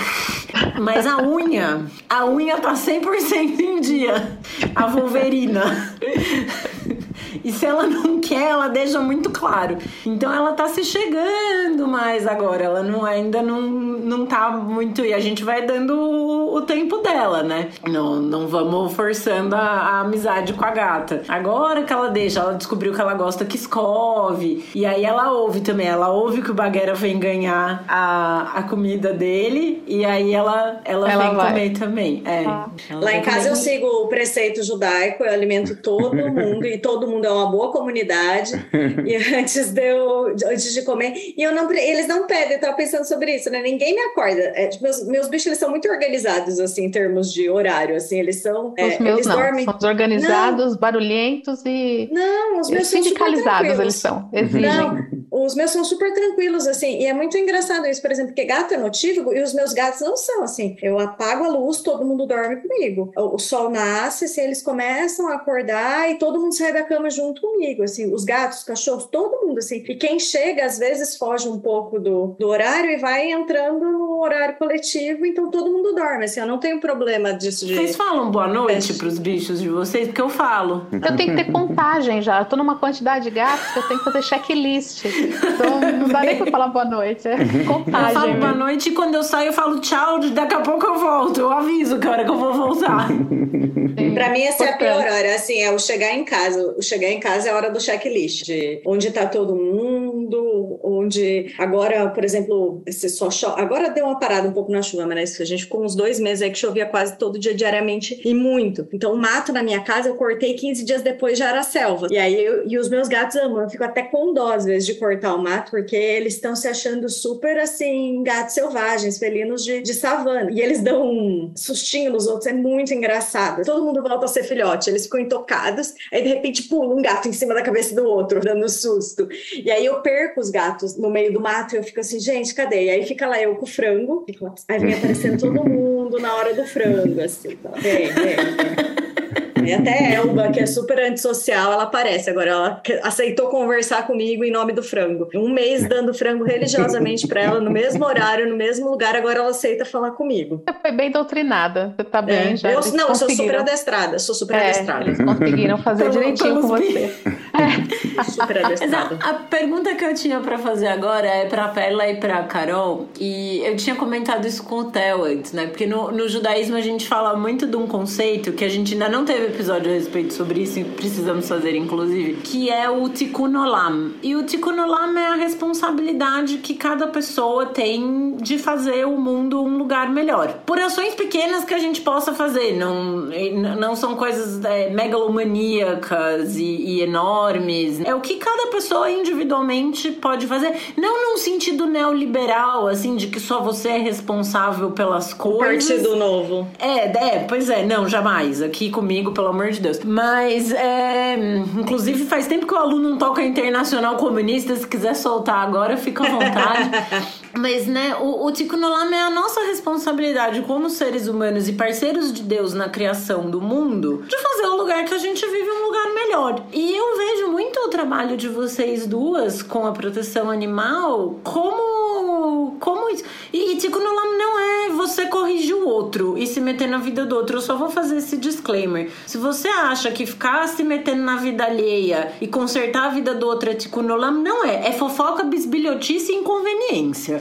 Mas a unha, a unha tá 100% em dia. A Wolverina. E se ela não quer, ela deixa muito claro. Então ela tá se chegando mais agora. Ela não, ainda não, não tá muito. E a gente vai dando o, o tempo dela, né? Não, não vamos forçando a, a, amizade com a gata. Agora que ela deixa, ela descobriu que ela gosta que escove. E aí ela ouve também. Ela ouve que o Baguera vem ganhar a, a comida dele. E aí ela, ela, ela vem vai. comer também. É. Ah. Lá em casa eu sigo o preceito judaico, eu alimento todo mundo e todo mundo é uma boa comunidade. (laughs) e antes de eu, antes de comer, e eu não, eles não pedem, eu tava pensando sobre isso, né? Ninguém me acorda. É, tipo, meus, meus bichos eles são muito organizados assim em termos de horário, assim, eles são. É, os meus eles não, dormem... são desorganizados, não. barulhentos e não, os meus sindicalizados eles são. Exigem. Não, os meus são super tranquilos assim, e é muito engraçado isso, por exemplo, porque gato é notívago e os meus gatos não são assim. Eu apago a luz, todo mundo dorme comigo. O, o sol nasce, assim, eles começam a acordar e todo mundo sai da cama junto comigo, assim, os gatos, os cachorros, todo mundo, assim. E quem chega, às vezes, foge um pouco do, do horário e vai entrando no horário coletivo, então todo mundo dorme, assim, eu não tenho problema disso. De... Vocês falam boa noite para os bichos de vocês? Porque eu falo. Eu tenho que ter contagem já, eu tô numa quantidade de gatos que eu tenho que fazer checklist. Então não dá nem pra falar boa noite, é contagem. Eu falo boa noite e quando eu saio eu falo tchau, daqui a pouco eu volto, eu aviso que hora que eu vou voltar. (laughs) Para mim essa é a pior hora, assim, é o chegar em casa. O chegar em casa é a hora do checklist, de onde está todo mundo, onde agora, por exemplo, esse só chove. Agora deu uma parada um pouco na chuva, mas a gente ficou uns dois meses aí que chovia quase todo dia diariamente e muito. Então, o mato na minha casa eu cortei 15 dias depois já era selva. E aí eu, e os meus gatos amam, eu fico até com dó às vezes de cortar o mato, porque eles estão se achando super assim, gatos selvagens, felinos de, de savana. E eles dão um sustinho nos outros, é muito engraçado. Todo mundo volta a ser filhote, eles ficam intocados, aí de repente pula um gato em cima da cabeça do outro, (laughs) dando susto. E aí eu perco os gatos no meio do mato e eu fico assim, gente, cadê? E aí fica lá eu com o frango, aí vem aparecendo todo mundo na hora do frango, assim, tá? vem, vem, vem. E até Elba, que é super antissocial, ela aparece. Agora, ela aceitou conversar comigo em nome do frango. Um mês dando frango religiosamente para ela, no mesmo horário, no mesmo lugar, agora ela aceita falar comigo. Você foi bem doutrinada. Você tá bem é. já. Eu, não, eu sou super adestrada. Sou super é, adestrada. Eles conseguiram fazer direitinho com você. É. Super adestrada. A pergunta que eu tinha para fazer agora é pra Perla e pra Carol. E eu tinha comentado isso com o Theo antes, né? Porque no, no judaísmo a gente fala muito de um conceito que a gente ainda não teve episódio a respeito sobre isso, precisamos fazer inclusive, que é o Tikkun Olam. E o Tikkun Olam é a responsabilidade que cada pessoa tem de fazer o mundo um lugar melhor. Por ações pequenas que a gente possa fazer, não, não são coisas é, megalomaníacas e, e enormes. É o que cada pessoa individualmente pode fazer, não num sentido neoliberal, assim, de que só você é responsável pelas coisas. Partido novo. É, é, pois é, não, jamais. Aqui comigo, pelo amor de Deus. Mas, é, inclusive, faz tempo que o aluno não toca internacional comunista. Se quiser soltar agora, fica à vontade. (laughs) Mas, né, o, o Tikkun Olam é a nossa responsabilidade como seres humanos e parceiros de Deus na criação do mundo de fazer o lugar que a gente vive um lugar melhor. E eu vejo muito o trabalho de vocês duas com a proteção animal como como isso. E, e Tikkun Olam não é você corrigir o outro e se meter na vida do outro. Eu só vou fazer esse disclaimer. Se você acha que ficar se metendo na vida alheia e consertar a vida do outro é Tikkun Olam, não é. É fofoca, bisbilhotice e inconveniência.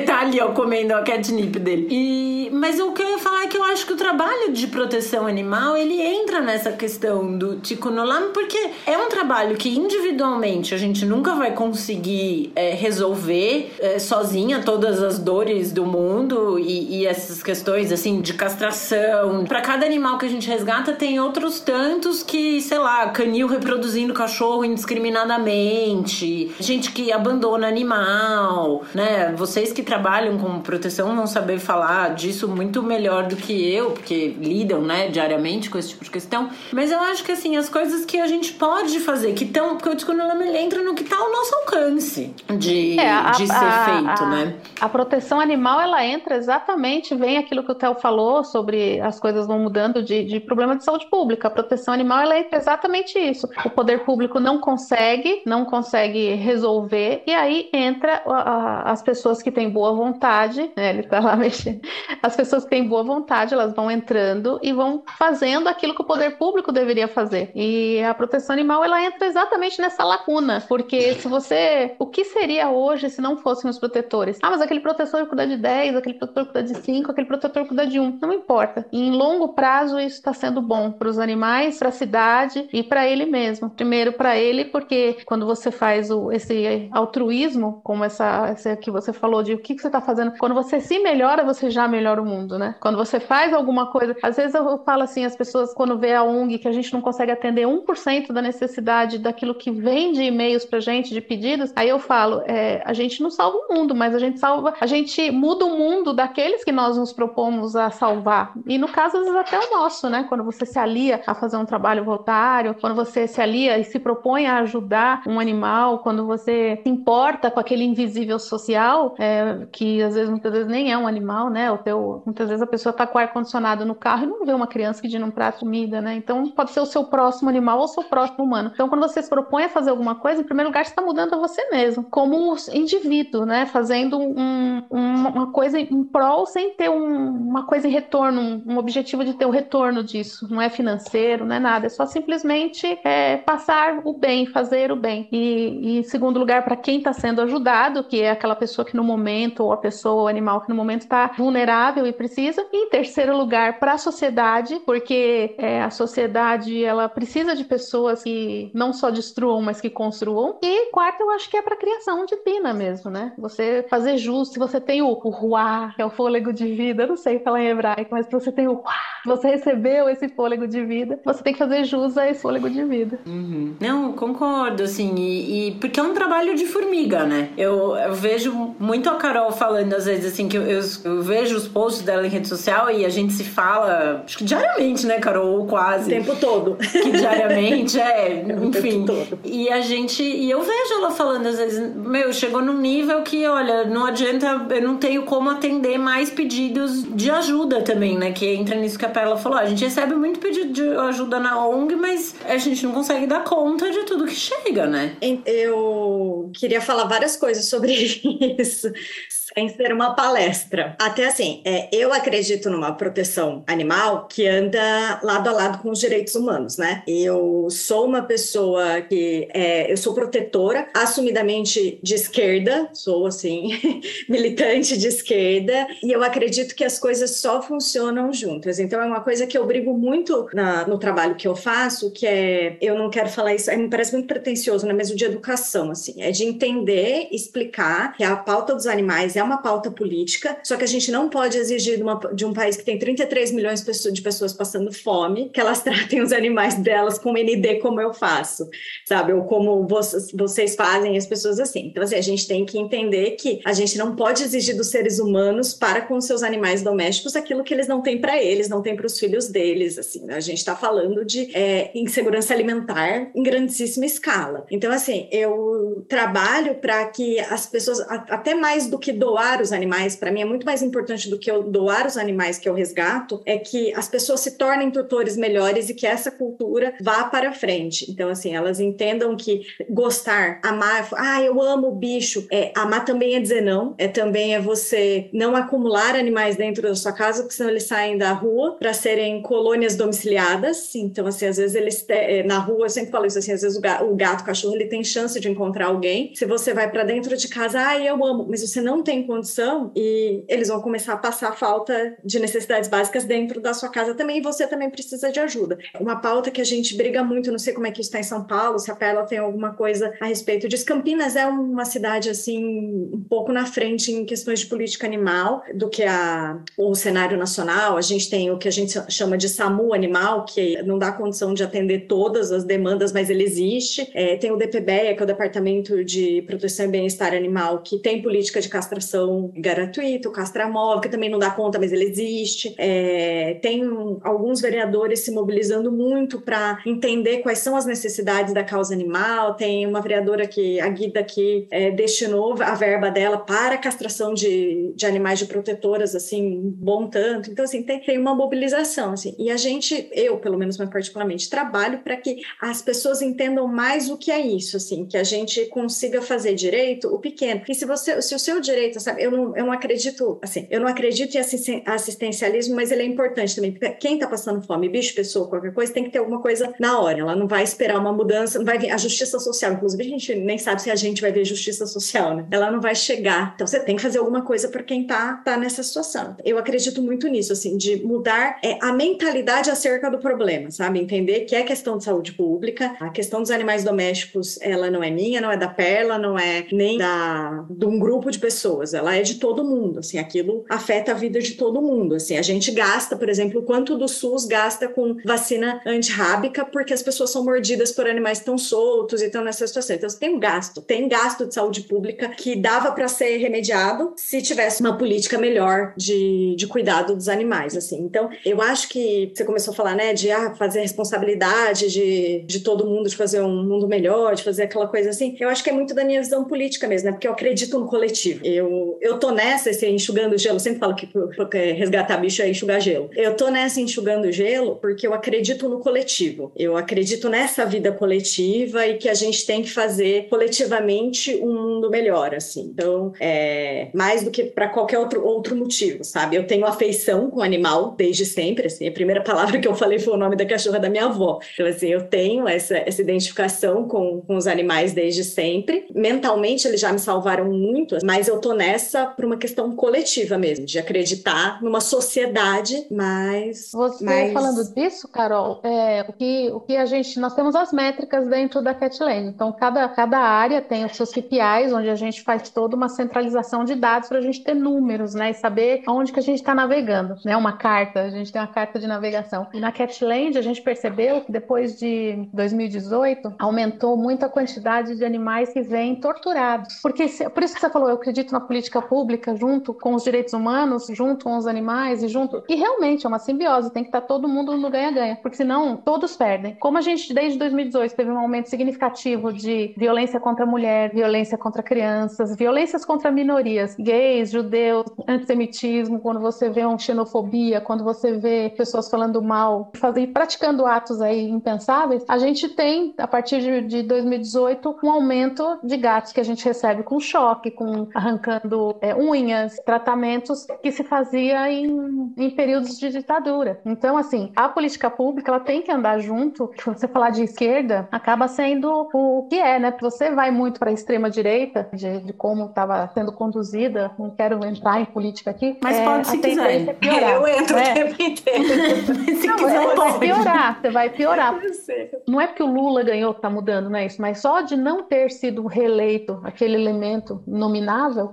(laughs) tá ali, ó, comendo a catnip dele. E, mas o que eu ia falar é que eu acho que o trabalho de proteção animal, ele entra nessa questão do Tikkun Olam, porque é um trabalho que individualmente a gente nunca vai conseguir é, resolver é, sozinha todas as dores do mundo e, e essas questões, assim, de castração. Para cada animal que a gente resgata, tem outros tantos que, sei lá, canil reproduzindo cachorro indiscriminadamente, gente que abandona animal, né? Vocês que trabalham com proteção vão saber falar disso muito melhor do que eu, porque lidam, né, diariamente com esse tipo de questão. Mas eu acho que, assim, as coisas que a gente pode fazer, que estão. Porque o ele entra no que está ao nosso alcance de, é, a, de ser a, feito, a, né? A proteção animal, ela entra exatamente, vem aquilo que o Theo falou sobre as coisas vão mudando de, de problema de saúde pública. A proteção animal, ela entra exatamente isso. O poder público não consegue, não consegue resolver, e aí entra as pessoas que têm boa vontade, né? Ele tá lá (laughs) mexendo. As pessoas que têm boa vontade, elas vão entrando e vão fazendo aquilo que o poder público deveria fazer. E a proteção animal, ela entra exatamente nessa lacuna, porque se você, o que seria hoje se não fossem os protetores? Ah, mas aquele protetor cuida de 10, aquele protetor cuida de 5, aquele protetor cuida de 1. Não importa. Em longo prazo isso está sendo bom para os animais, para a cidade e para ele mesmo. Primeiro para ele, porque quando você faz o, esse altruísmo, como essa, essa que você falou de o que, que você está fazendo, quando você se melhora, você já melhora o mundo, né? Quando você faz alguma coisa, às vezes eu falo assim, as pessoas quando vê a ONG que a gente não consegue atender 1% da necessidade daquilo que vem de e-mails pra gente, de pedidos, aí eu falo, é, a gente não salva o mundo, mas a gente salva, a gente muda o mundo daqueles que nós nos propomos a salvar. E no caso, às vezes até o nosso, né? Quando você se alia a fazer um trabalho voluntário, quando você se alia e se propõe a ajudar um animal, quando você se importa com aquele invisível social, é, que às vezes muitas vezes nem é um animal, né? O teu, muitas vezes a pessoa tá com ar condicionado no carro e não vê uma criança pedindo um prato comida, né? Então pode ser o seu próximo animal ou o seu próximo humano. Então quando você se propõe a fazer alguma coisa, em primeiro lugar você está mudando a você mesmo, como indivíduo, né? Fazendo um, um, uma coisa em prol sem ter um, uma coisa em retorno, um, objetivo de ter o retorno disso. Não é financeiro, não é nada. É só simplesmente é, passar o bem, fazer o bem. E, e em segundo lugar, para quem está sendo ajudado, que é aquela pessoa que no momento, ou a pessoa, ou o animal que no momento está vulnerável e precisa. E em terceiro lugar, para a sociedade, porque é, a sociedade ela precisa de pessoas que não só destruam, mas que construam. E quarto, eu acho que é para criação de pina mesmo, né? Você fazer justo, se você tem o, o que é o fôlego de vida, eu não sei falar em hebraico, mas se você tem o ruá, você recebeu esse fôlego de vida, você tem que fazer jus a esse fôlego de vida. Uhum. Não, concordo, assim, e, e, porque é um trabalho de formiga, né? Eu, eu, vejo muito a Carol falando às vezes, assim, que eu, eu, eu, vejo os posts dela em rede social e a gente se fala, acho que diariamente, né, Carol? Ou quase. O tempo todo. Que diariamente, é, (laughs) enfim. E a gente, e eu vejo ela falando às vezes, meu, chegou num nível que, olha, não adianta, eu não tenho como atender mais pedidos de ajuda também, né? Que entra nisso que a Perla falou. A gente recebe muito pedido de ajuda na ONG, mas a gente não consegue dar conta de tudo que chega, né? Eu queria falar várias coisas sobre (laughs) isso sem ser uma palestra. Até assim, é, eu acredito numa proteção animal que anda lado a lado com os direitos humanos, né? Eu sou uma pessoa que é, eu sou protetora, assumidamente de esquerda, sou assim (laughs) militante de esquerda, e eu acredito que as coisas só funcionam juntas. Então é uma coisa que eu brigo muito na, no trabalho que eu faço, que é eu não quero falar isso, é, me parece muito pretensioso, né? Mas o de educação, assim, é de entender, explicar que a pauta dos animais é uma pauta política, só que a gente não pode exigir de, uma, de um país que tem 33 milhões de pessoas passando fome que elas (laughs) tratem os animais delas com ND como eu faço, sabe? Ou como vocês, vocês fazem as pessoas assim. Então, assim, a gente tem que entender que a gente não pode exigir dos seres humanos para com seus animais domésticos aquilo que eles não têm para eles, não têm para os filhos deles, assim. Né? A gente está falando de é, insegurança alimentar em grandíssima escala. Então, assim, eu trabalho para que as pessoas, até mais do que doar os animais, para mim é muito mais importante do que eu doar os animais que eu resgato, é que as pessoas se tornem tutores melhores e que essa cultura vá para frente. Então, assim, elas entendam que gostar, amar, ah, eu amo o bicho. É, amar também é dizer não, é também é você não acumular animais dentro da sua casa, porque senão eles saem da rua para serem colônias domiciliadas. Então, assim, às vezes eles é, na rua, eu sempre falo isso assim, às vezes o gato, o, gato, o cachorro, ele tem chance de encontrar alguém. Se você vai para dentro de casa, ah, eu amo, mas você não tem condição e eles vão começar a passar falta de necessidades básicas dentro da sua casa também e você também precisa de ajuda. Uma pauta que a gente briga muito, não sei como é que está em São Paulo, se a Perla tem alguma coisa a respeito disso. Campinas é uma cidade assim um pouco na frente em questões de política animal do que a, o cenário nacional. A gente tem o que a gente chama de SAMU animal, que não dá condição de atender todas as demandas, mas ele existe. É, tem o DPBEA, que é o Departamento de Proteção e Bem-Estar Animal, que tem política de castração castração gratuita, o castramóvel, que também não dá conta, mas ele existe. É, tem alguns vereadores se mobilizando muito para entender quais são as necessidades da causa animal. Tem uma vereadora que, a Guida, que é, destinou a verba dela para castração de, de animais de protetoras, assim, um bom tanto. Então, assim, tem, tem uma mobilização, assim. E a gente, eu, pelo menos mais particularmente, trabalho para que as pessoas entendam mais o que é isso, assim, que a gente consiga fazer direito o pequeno. E se você, se o seu direito aceita, sabe? Eu não, eu não acredito, assim, eu não acredito em assistencialismo, mas ele é importante também. Porque quem tá passando fome, bicho, pessoa, qualquer coisa, tem que ter alguma coisa na hora. Ela não vai esperar uma mudança, não vai vir a justiça social. Inclusive, a gente nem sabe se a gente vai ver justiça social, né? Ela não vai chegar. Então, você tem que fazer alguma coisa para quem tá, tá nessa situação. Eu acredito muito nisso, assim, de mudar é, a mentalidade acerca do problema, sabe? Entender que é questão de saúde pública, a questão dos animais domésticos, ela não é minha, não é da Perla, não é nem da, de um grupo de pessoas, ela é de todo mundo, assim, aquilo afeta a vida de todo mundo, assim, a gente gasta, por exemplo, quanto do SUS gasta com vacina antirrábica porque as pessoas são mordidas por animais tão soltos e estão nessa situação. Então, tem um gasto, tem gasto de saúde pública que dava para ser remediado se tivesse uma política melhor de, de cuidado dos animais, assim. Então, eu acho que você começou a falar, né, de ah, fazer responsabilidade de, de todo mundo, de fazer um mundo melhor, de fazer aquela coisa assim. Eu acho que é muito da minha visão política mesmo, né, porque eu acredito no coletivo. Eu, eu tô nessa, esse enxugando gelo, sempre falo que resgatar bicho é enxugar gelo. Eu tô nessa enxugando gelo porque eu acredito no coletivo. Eu acredito nessa vida coletiva e que a gente tem que fazer coletivamente um mundo melhor, assim. Então, é mais do que para qualquer outro, outro motivo, sabe? Eu tenho afeição com o animal desde sempre, assim. A primeira palavra que eu falei foi o nome da cachorra da minha avó. Então, assim, eu tenho essa, essa identificação com, com os animais desde sempre. Mentalmente, eles já me salvaram muito, mas eu tô nessa por uma questão coletiva mesmo, de acreditar numa sociedade mais. Você mais... falando disso, Carol, é, o, que, o que a gente. Nós temos as métricas dentro da Catland. Então, cada, cada área tem os seus KPIs, onde a gente faz toda uma centralização de dados para a gente ter números, né? E saber onde que a gente está navegando, né? Uma carta, a gente tem uma carta de navegação. E na Catland a gente percebeu que depois de 2018 aumentou muito a quantidade de animais que vêm torturados. Porque por isso que você falou, eu acredito na política pública junto com os direitos humanos, junto com os animais e junto. E realmente é uma simbiose, tem que estar todo mundo no ganha-ganha, porque senão todos perdem. Como a gente desde 2018 teve um aumento significativo de violência contra a mulher, violência contra crianças, violências contra minorias, gays, judeus, antissemitismo, quando você vê uma xenofobia, quando você vê pessoas falando mal, fazendo, praticando atos aí impensáveis, a gente tem, a partir de 2018, um aumento de gatos que a gente recebe com choque, com arrancando é, unhas, tratamentos que se fazia em, em períodos de ditadura. Então, assim, a política pública ela tem que andar junto. Quando você falar de esquerda, acaba sendo o que é, né? Você vai muito para a extrema direita de, de como estava sendo conduzida. Não quero entrar em política aqui. Mas é, pode se quiser. É piorar, eu entro é. o tempo inteiro. (laughs) se não, quiser, você vai piorar. Você vai piorar. Não é porque o Lula ganhou que está mudando, não é isso? Mas só de não ter sido reeleito aquele elemento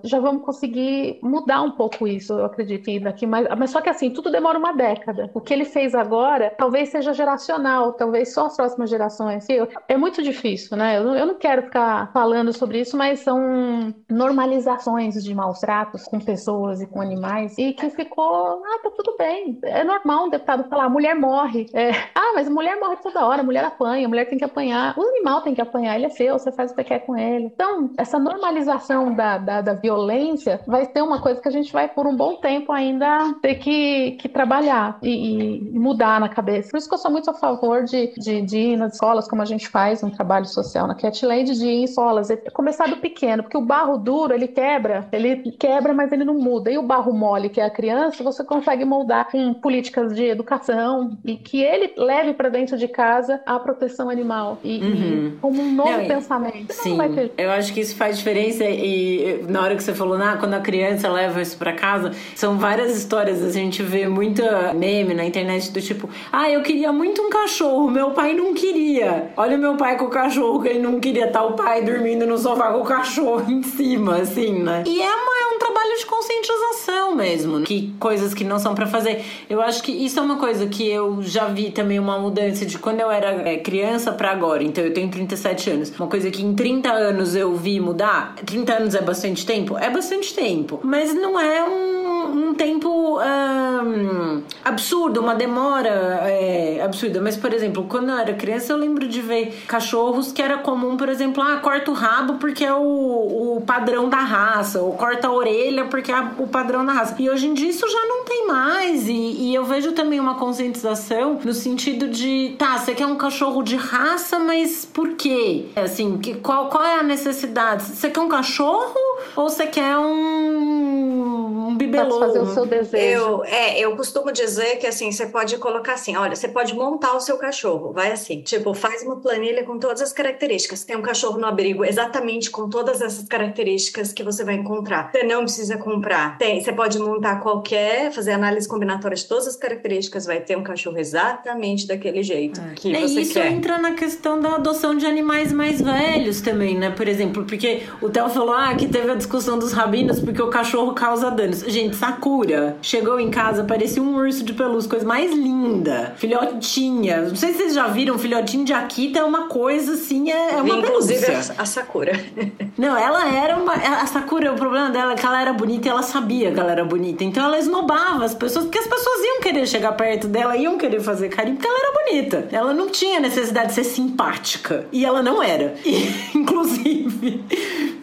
já vamos conseguir mudar um pouco isso, eu acredito, daqui mais. Mas só que assim, tudo demora uma década. O que ele fez agora talvez seja geracional, talvez só as próximas gerações. É muito difícil, né? Eu eu não quero ficar falando sobre isso, mas são normalizações de maus tratos com pessoas e com animais e que ficou, ah, tá tudo bem. É normal um deputado falar, mulher morre. É, ah, mas mulher morre toda hora, mulher apanha, mulher tem que apanhar. O animal tem que apanhar, ele é seu, você faz o que quer com ele. Então, essa normalização da, da, da violência vai ser uma coisa que a gente vai, por um bom tempo, ainda ter que, que trabalhar e, e mudar na cabeça. Por isso que eu sou muito a favor de, de, de ir nas escolas, como a gente faz um trabalho social na Catland, de ir em escolas, começar do pequeno, porque o barro duro, ele quebra, ele quebra, mas ele não muda. E o barro mole, que é a criança, você consegue moldar com políticas de educação e que ele leve para dentro de casa a proteção animal e, uhum. e como um novo não, pensamento. Sim, eu acho que isso faz diferença e na hora que você falou, ah, quando a criança leva isso para casa, são várias histórias, a gente vê muita meme na internet do tipo, ah, eu queria muito um cachorro, meu pai não queria. Olha o meu pai com o cachorro, que ele não queria estar o pai dormindo no sofá com o cachorro (laughs) em cima, assim, né? E é, uma, é um trabalho de conscientização mesmo, que coisas que não são para fazer. Eu acho que isso é uma coisa que eu já vi também uma mudança de quando eu era é, criança para agora. Então eu tenho 37 anos. Uma coisa que em 30 anos eu vi mudar. 30 anos é bastante tempo? É bastante tempo. Mas não é um, um tempo um, absurdo, uma demora é, absurda. Mas, por exemplo, quando eu era criança, eu lembro de ver cachorros que era comum, por exemplo, ah, corta o rabo porque é o, o padrão da raça, ou corta a orelha porque é o padrão da raça. E hoje em dia isso já não tem mais. E, e eu vejo também uma conscientização no sentido de, tá, você quer um cachorro de raça, mas por quê? Assim, que, qual, qual é a necessidade? Você quer um cachorro ou você quer um, um bibelô? Fazer o seu desejo. Eu, é, eu costumo dizer que assim, você pode colocar assim, olha, você pode montar o seu cachorro, vai assim, tipo, faz uma planilha com todas as características. Tem um cachorro no abrigo exatamente com todas essas características que você vai encontrar. Você não precisa comprar. Tem, você pode montar qualquer, fazer análise combinatória de todas as características, vai ter um cachorro exatamente daquele jeito É. que É, você isso quer. entra na questão da adoção de animais mais velhos também, né? Por exemplo, porque o Theo falou ah, que teve a discussão dos rabinos porque o cachorro causa danos. Gente, Sakura chegou em casa, parecia um urso de pelúcia, coisa mais linda. Filhotinha. Não sei se vocês já viram, filhotinho de Akita é uma coisa assim, é, é uma Inclusive pelúcia. a, a Sakura. (laughs) Não, ela era uma. A Sakura, o problema dela é que ela era bonita e ela sabia que ela era bonita. Então ela esnobava as pessoas, porque as pessoas iam querer chegar perto dela, iam querer fazer carinho, porque ela era bonita. Ela não tinha necessidade de ser simpática. E ela não era. (laughs) E, inclusive.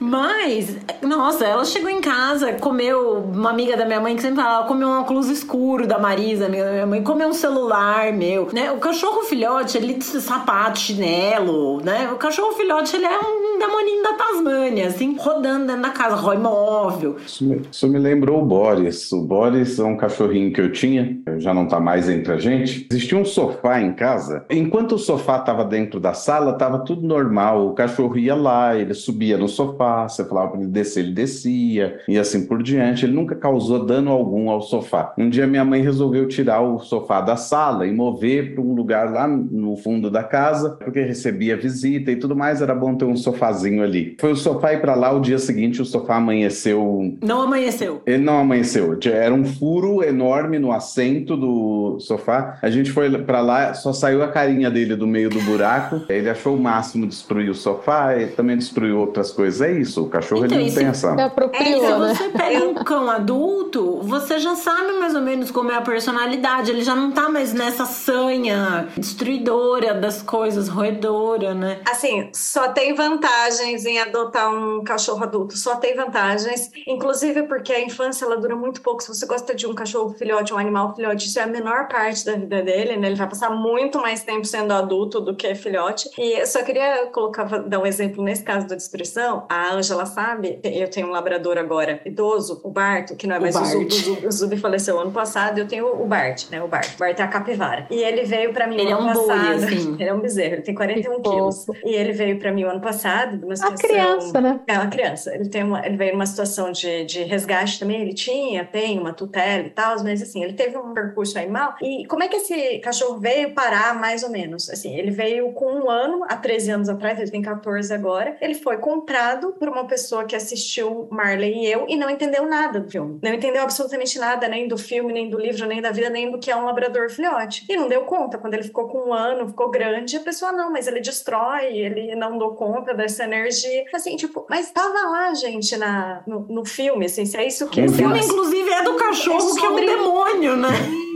Mas, nossa, ela chegou em casa, comeu. Uma amiga da minha mãe que sempre falava, ela comeu um óculos escuro da Marisa, minha mãe, comeu um celular meu, né? O cachorro filhote, ele sapato, chinelo, né? O cachorro filhote, ele é um demoninho da Tasmânia, assim, rodando dentro da casa, rói móvel. Isso me, isso me lembrou o Boris. O Boris é um cachorrinho que eu tinha, já não tá mais entre a gente. Existia um sofá em casa. Enquanto o sofá estava dentro da sala, estava tudo normal. O cachorro ia lá, ele subia no sofá, você falava para ele descer, ele descia, e assim por diante. Ele nunca causou dano algum ao sofá. Um dia minha mãe resolveu tirar o sofá da sala e mover para um lugar lá no fundo da casa, porque recebia visita e tudo mais, era bom ter um sofazinho ali. Foi o sofá ir para lá, o dia seguinte o sofá amanheceu Não amanheceu. ele não amanheceu. Era um furo enorme no assento do sofá. A gente foi pra lá, só saiu a carinha dele do meio do buraco. Ele achou o máximo destruir o sofá e também destruiu outras coisas. É isso, o cachorro Então, ele não isso- pensa. Se apropriou, É, se né? você pega um cão (laughs) adulto, você já sabe mais ou menos como é a personalidade. Ele já não tá mais nessa sanha destruidora das coisas, roedora, né? Assim, só tem vantagens em adotar um cachorro adulto, só tem vantagens, inclusive porque a infância ela dura muito pouco. Se você gosta de um cachorro filhote, um animal filhote, isso é a menor parte da vida dele, né? Ele vai passar muito mais tempo sendo adulto do que filhote. E eu só queria colocar, dar um exemplo nesse caso da destruição. A Ângela sabe, eu tenho um labrador agora, idoso, o Barto, que não é mais o, Zubi, o Zubi faleceu ano passado, eu tenho o Bart, né? O Bart. O Bart é a capivara. E ele veio pra mim Ele é ano um boi, passado. assim. (laughs) Ele é um bezerro, ele tem 41 Que quilos. E ele veio para mim o ano passado, uma A situação. criança, né? É uma criança. Ele, tem uma, ele veio numa situação de, de resgate também. Ele tinha, tem uma tutela e tal, mas assim, ele teve um percurso aí mal. E como é que esse cachorro veio parar, mais ou menos? Assim, ele veio com um ano, há 13 anos atrás, ele tem 14 agora. Ele foi comprado por uma pessoa que assistiu Marley e eu e não entendeu nada do filme. Não entendeu absolutamente nada, nem do filme, nem do livro, nem da vida, nem do que é um labrador filhote. E não deu conta. Quando ele ficou com um ano, ficou grande, a pessoa não, mas ele destrói, ele não deu conta dessa energia. Assim, tipo, mas tava lá, gente, na, no, no filme, assim, se é isso que O filme, inclusive, é do cachorro, que é um sobre- demônio, né?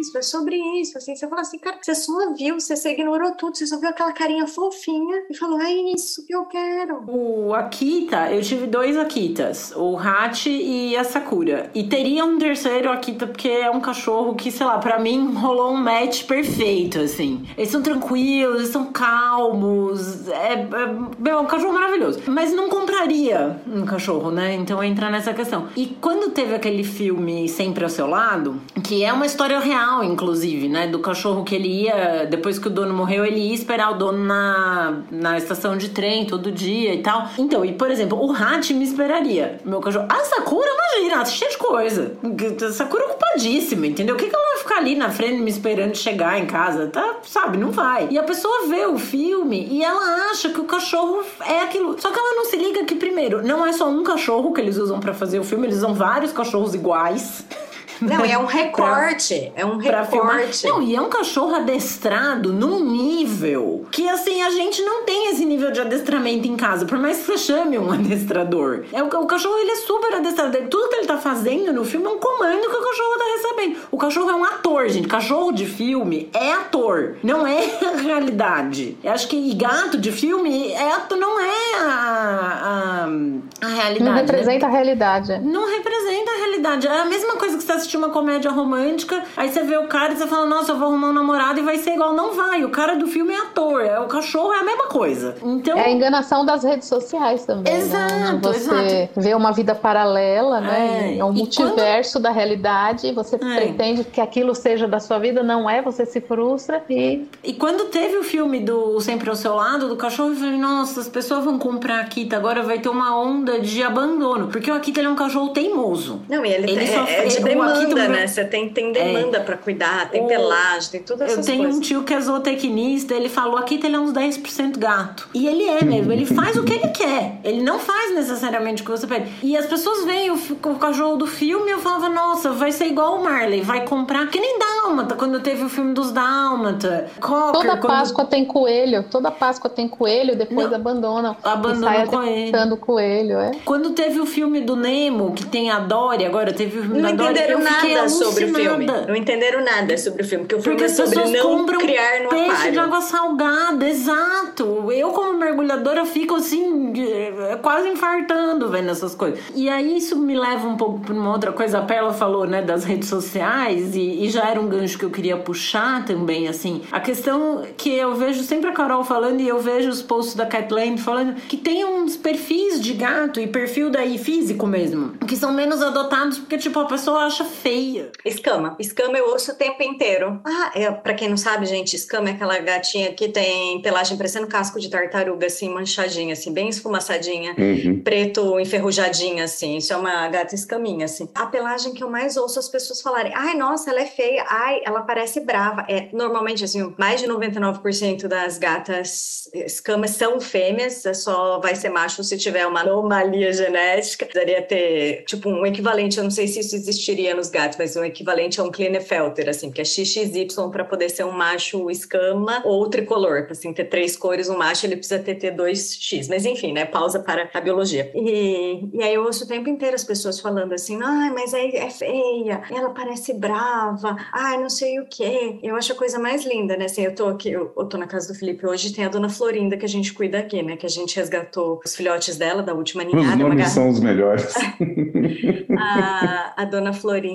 Isso, é sobre isso, assim, você fala assim, cara, você só viu, você, ignorou tudo, você só viu aquela carinha fofinha e falou, é isso que eu quero. O Akita, eu tive dois Akitas, o Hachi e a Sakura. E teria um terceiro Akita, porque é um cachorro que, sei lá, pra mim rolou um match perfeito, assim. Eles são tranquilos, eles são calmos, é, é, é um cachorro maravilhoso. Mas não compraria um cachorro, né? Então entra nessa questão. E quando teve aquele filme Sempre ao Seu Lado, que é uma história real, inclusive, né? Do cachorro que ele ia, depois que o dono morreu, ele ia esperar o dono na, na estação de trem todo dia e tal. Então, e por exemplo, o Hat me esperaria. Meu cachorro. A Sakura, imagina, cheia de coisa. A Sakura é ocupadíssima, entendeu? O que, que ela vai ficar ali na frente me esperando chegar em casa? Tá, sabe, não vai. E a pessoa vê o filme e ela acha que o cachorro é aquilo. Só que ela não se liga que, primeiro, não é só um cachorro que eles usam pra fazer o filme, eles usam vários cachorros iguais. (laughs) Não, é um (laughs) recorte, é um Pra recorte. Não, e é um cachorro adestrado num nível que, assim, a gente não tem esse nível de adestramento em casa, por mais que você chame um (laughs) adestrador. É, o, o cachorro, ele é super adestrado. Tudo que ele tá fazendo no filme é um comando que o cachorro tá recebendo. O cachorro é um ator, gente. Cachorro de filme é ator, não é (laughs) a realidade. Eu acho que e gato de filme é ator, não é a, a, a realidade. Não né? representa a realidade. Não representa a realidade. É a mesma coisa que você assistir assistir uma comédia romântica, aí você vê o cara e você fala, nossa, eu vou arrumar um namorado e vai ser igual. Não vai. O cara do filme é ator, é, o cachorro é a mesma coisa. Então... É a enganação das redes sociais também. Exato, né? Você exato. vê uma vida paralela, né? É, É um multiverso da realidade, e você É. pretende que aquilo seja da sua vida, não é, você se frustra e E quando teve o filme do Sempre ao Seu Lado, do cachorro, eu falei, nossa, as pessoas vão comprar a Akita, agora vai ter uma onda de abandono. Porque o Akita ele é um cachorro teimoso. Não, e ele, Ele tem, só- é de o demanda, Akita- né? Você tem, tem demanda pra cuidar, tem O- pelagem, tem todas Eu essas tenho coisas. um tio que é zootecnista, ele falou aqui ele é uns 10% gato. E ele é mesmo, ele faz o que ele quer. Ele não faz necessariamente o que você pede. E as pessoas veem o, o cachorro do filme e eu falava, nossa, vai ser igual o Marley, vai comprar. Que nem Dálmata, quando teve o filme dos Dálmata. Cocker, toda quando... Páscoa tem coelho, toda Páscoa tem coelho, depois Não, abandonam. abandonam sai o coelho. coelho, é. Quando teve o filme do Nemo, que tem a Dory, agora teve o filme Não da Dory, entenderam eu nada sobre o filme. Não entenderam nada sobre o filme, porque o filme Porque é sobre não compram criar no peixe aquário. de água salgada, exato. Eu, como mergulhadora, fico assim, de- quase infartando vendo essas coisas. E aí isso me leva um pouco para uma outra coisa. A Perla falou, né, das redes sociais, e, e já era um gancho que eu queria puxar também, assim. A questão que eu vejo sempre a Carol falando, e eu vejo os posts da Kathleen falando, que tem uns perfis de gato e perfil daí físico mesmo, que são menos adotados porque, tipo, a pessoa acha feia. Escama. Escama eu ouço o tempo inteiro. Ah, é, pra quem não sabe, gente, escama é aquela gatinha que tem pelagem parecendo casco de tartaruga, assim, manchadinha, assim, bem esfumaçadinha. Uhum. Preto enferrujadinha, assim. Isso é uma gata escaminha, assim. A pelagem que eu mais ouço as pessoas falarem, ai, nossa, ela é feia, ai, ela parece brava. É, normalmente, assim, mais de 99% das gatas escamas são fêmeas, é só vai ser macho se tiver uma anomalia genética. Precisaria ter, tipo, um equivalente, eu não sei se isso existiria nos gatos, mas um equivalente a um Klinefelter, assim, que é XXY para poder ser um macho escama ou tricolor, para assim, ter três cores, um macho ele precisa ter T2X. Mas enfim, né, pausa para a biologia. E, e aí eu ouço o tempo inteiro as pessoas falando assim, ai, mas é, é feia, ela parece brava, ai, não sei o quê. Eu acho a coisa mais linda, né, assim, eu tô aqui, eu, eu tô na casa do Felipe hoje, tem a dona Florinda que a gente cuida aqui, né, que a gente resgatou os filhotes dela da última Os ninhada. uma nomes gata- são os melhores. (laughs) a, a dona Florinda,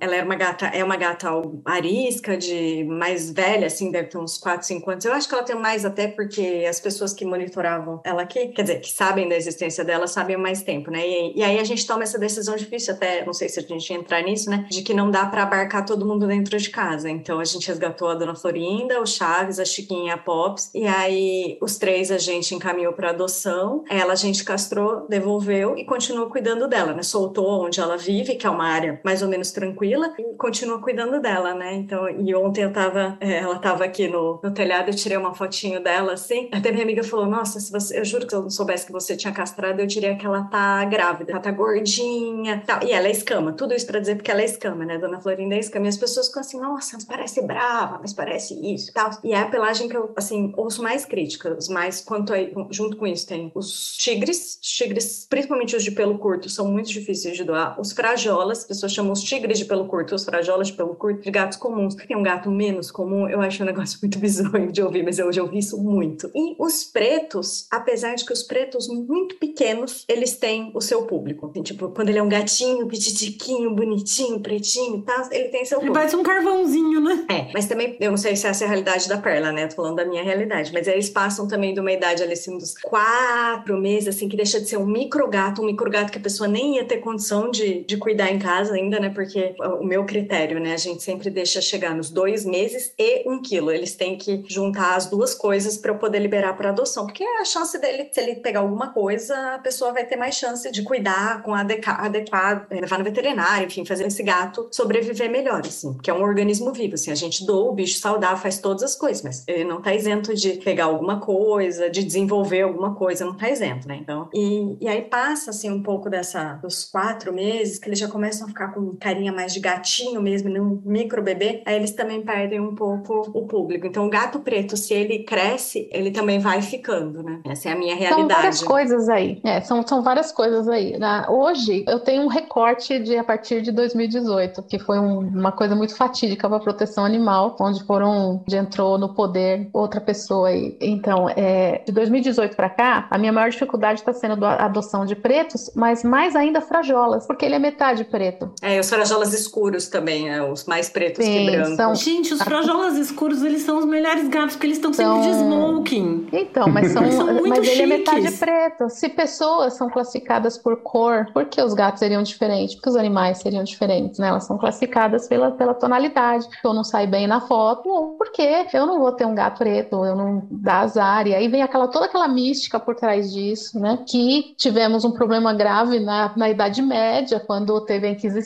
ela era uma gata, é uma gata arisca, de mais velha, assim, deve ter uns 4, 5 anos. Eu acho que ela tem mais até porque as pessoas que monitoravam ela aqui, quer dizer, que sabem da existência dela, sabem há mais tempo, né? E, e aí a gente toma essa decisão difícil, até não sei se a gente ia entrar nisso, né? De que não dá para abarcar todo mundo dentro de casa. Então a gente resgatou a dona Florinda, o Chaves, a Chiquinha e a Pops, e aí os três a gente encaminhou para adoção. Ela a gente castrou, devolveu e continuou cuidando dela, né? Soltou onde ela vive, que é uma área mais ou menos tranquila, e continua cuidando dela, né? Então, e ontem eu tava, é, ela tava aqui no, no telhado, eu tirei uma fotinho dela, assim. Até minha amiga falou: Nossa, se você, eu juro que eu não soubesse que você tinha castrado, eu diria que ela tá grávida, ela tá gordinha, tal. E ela é escama, tudo isso pra dizer porque ela é escama, né? Dona Florinda é escama. E as pessoas ficam assim: Nossa, mas parece brava, mas parece isso, tal. E é a pelagem que eu, assim, ouço mais críticas, mas quanto aí, junto com isso, tem os tigres, tigres, principalmente os de pelo curto, são muito difíceis de doar. Os frajolas, as pessoas chamam os tigres de pelo curto, os frajolas de pelo curto, de gatos comuns. Tem um gato menos comum, eu acho um negócio (laughs) muito bizonho de ouvir, mas eu já ouvi isso muito. E os pretos, apesar de que os pretos muito pequenos, eles têm o seu público. Assim, tipo, quando ele é um gatinho, pititiquinho, bonitinho, pretinho e tal, ele tem seu Ele público. parece um carvãozinho, né? É, mas também, eu não sei se essa é a realidade da Perla, né? Tô falando da minha realidade. Mas eles passam também de uma idade ali, assim, dos quatro meses, assim, que deixa de ser um microgato, um microgato que a pessoa nem ia ter condição de, de cuidar em casa ainda, né? Porque o meu critério, né? A gente sempre deixa chegar nos dois meses e um quilo. Eles têm que juntar as duas coisas para eu poder liberar para adoção. Porque a chance dele, se ele pegar alguma coisa, a pessoa vai ter mais chance de cuidar com adequa- adequado, eh, levar no veterinário, enfim, fazer esse gato sobreviver melhor, assim. Porque é um organismo vivo, assim. A gente doa o bicho saudável, faz todas as coisas, mas ele não tá isento de pegar alguma coisa, de desenvolver alguma coisa, não tá isento, né? Então, e, e aí passa, assim, um pouco dessa, dos quatro meses, que eles já começam a ficar com carinha mais de gatinho mesmo, não micro bebê, aí eles também perdem um pouco o público. Então, o gato preto, se ele cresce, ele também vai ficando, né? Essa é a minha São várias realidade. coisas aí. É, são, são várias coisas aí. Na- hoje eu tenho um recorte de a partir de 2018, que foi um- uma coisa muito fatídica para a proteção animal, onde foram, onde entrou no poder outra pessoa aí. Então, é, de 2018 para cá, a minha maior dificuldade está sendo a adoção de pretos, mas mais ainda ainda frajolas, porque ele é metade preto. É, os frajolas escuros também, é, os mais pretos Sim, que brancos. São... Gente, os frajolas escuros, eles são os melhores gatos, porque eles estão sempre de smoking. Então, mas são, são mas chiques. ele é metade preto. Se pessoas são classificadas por cor, por que os gatos seriam diferentes? Porque os animais seriam diferentes, né? Elas são classificadas pela, pela tonalidade. Eu não sai bem na foto, ou porque eu não vou ter um gato preto, eu não dá azar. E aí vem aquela toda aquela mística por trás disso, né? Que tivemos um problema grave na, na Idade Média, quando teve a Inquisição.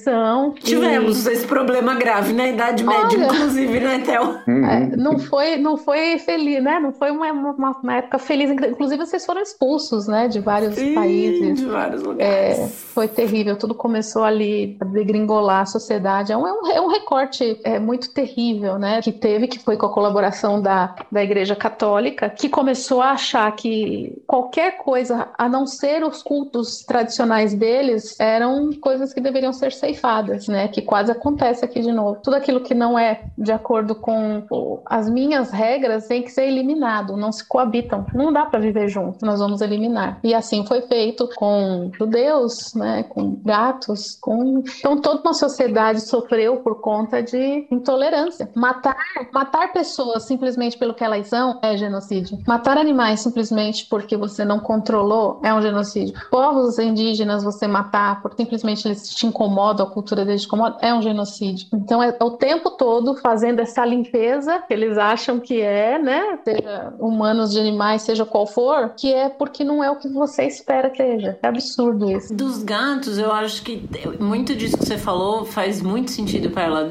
Tivemos e... esse problema grave na Idade Média, Olha, inclusive, né, Théo? Uhum. É, não, foi, não foi feliz, né? Não foi uma, uma, uma, época feliz. Inclusive, vocês foram expulsos, né? De vários Sim, países. De vários lugares. É, foi terrível. Tudo começou ali a degringolar a sociedade. É um, é um, é um recorte é, muito terrível, né? Que teve, que foi com a colaboração da, da Igreja Católica, que começou a achar que qualquer coisa, a não ser os cultos tradicionais deles, eram coisas que deveriam ser ceifadas, né? Que quase acontece aqui de novo. Tudo aquilo que não é de acordo com as minhas regras tem que ser eliminado, não se coabitam. Não dá para viver junto, nós vamos eliminar. E assim foi feito com judeus, né? Com gatos, com então toda uma sociedade sofreu por conta de intolerância. Matar, matar pessoas simplesmente pelo que elas são é genocídio. Matar animais simplesmente porque você não controlou é um genocídio. Povos indígenas você matar por simplesmente eles te incomodam, a cultura deles incomoda, é um genocídio. Então é o tempo todo fazendo essa limpeza que eles acham que é, né? Seja humanos de animais, seja qual for, que é porque não é o que você espera que seja. É absurdo isso. Dos gatos, eu acho que muito disso que você falou faz muito sentido para ela,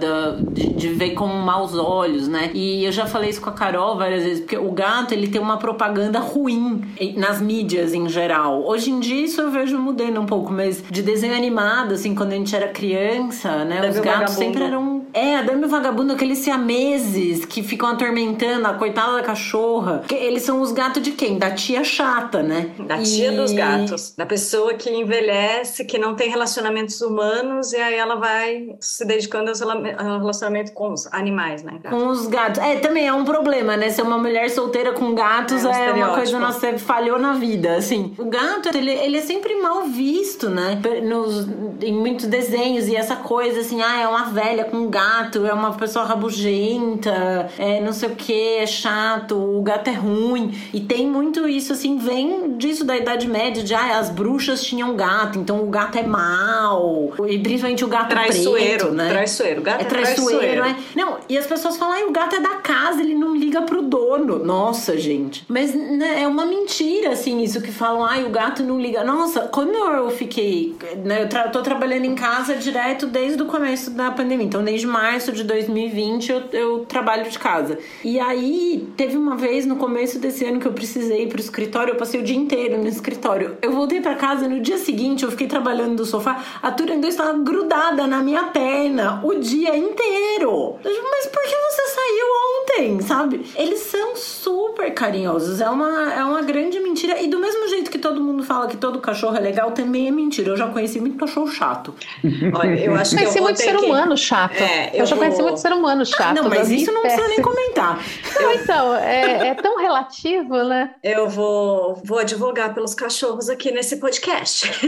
de, de ver com maus olhos, né? E eu já falei isso com a Carol várias vezes, porque o gato ele tem uma propaganda ruim nas mídias em geral. Hoje em dia isso eu vejo mudando um pouco, mas de desenho animado, assim, quando a gente era criança, né? Deve os gatos vagabundo. sempre eram. É, a Dame e o Vagabundo, aqueles siameses que ficam atormentando a coitada da cachorra. Eles são os gatos de quem? Da tia chata, né? Da tia dos gatos. Da pessoa que envelhece, que não tem relacionamentos humanos e aí ela vai se dedicando ao relacionamento com os animais, né? Com os gatos. É, também é um problema, né? Ser uma mulher solteira com gatos é, um é uma coisa, nossa, você falhou na vida, assim. O gato, ele, ele é sempre mal visto, né? Nos, em muitos desenhos e essa coisa assim, ah, é uma velha com gato, é uma pessoa rabugenta, é não sei o que, é chato, o gato é ruim. E tem muito isso, assim, vem disso da Idade Média, de ah, as bruxas tinham gato, então o gato é mal. E principalmente o gato traiçoeiro, preto, né? Traiçoeiro, gato é, é traiçoeiro, traiçoeiro. É. Não, e as pessoas falam, ah, o gato é da casa, ele não liga pro dono. Nossa, gente. Mas né, é uma mentira, assim, isso que falam, ah, o gato não liga. Nossa, quando eu fiquei, né, eu tra tô trabalhando em casa direto desde o começo da pandemia. Então, desde março de 2020 eu, eu trabalho de casa. E aí, teve uma vez no começo desse ano que eu precisei ir pro escritório, eu passei o dia inteiro no escritório. Eu voltei para casa no dia seguinte, eu fiquei trabalhando no sofá, a Turandô estava grudada na minha perna o dia inteiro. Mas por que você saiu ontem, sabe? Eles são super carinhosos. É uma, é uma grande mentira. E do mesmo jeito que todo mundo fala que todo cachorro é legal, também é mentira. Eu já conheci muito cachorro chato. Olha, eu acho conheci eu muito ser que... humano chato. É, eu, eu já vou... conheci muito ser humano chato. não, mas isso não precisa nem comentar. Não, então, é, é, tão relativo, né? Eu vou, vou advogar pelos cachorros aqui nesse podcast. (laughs)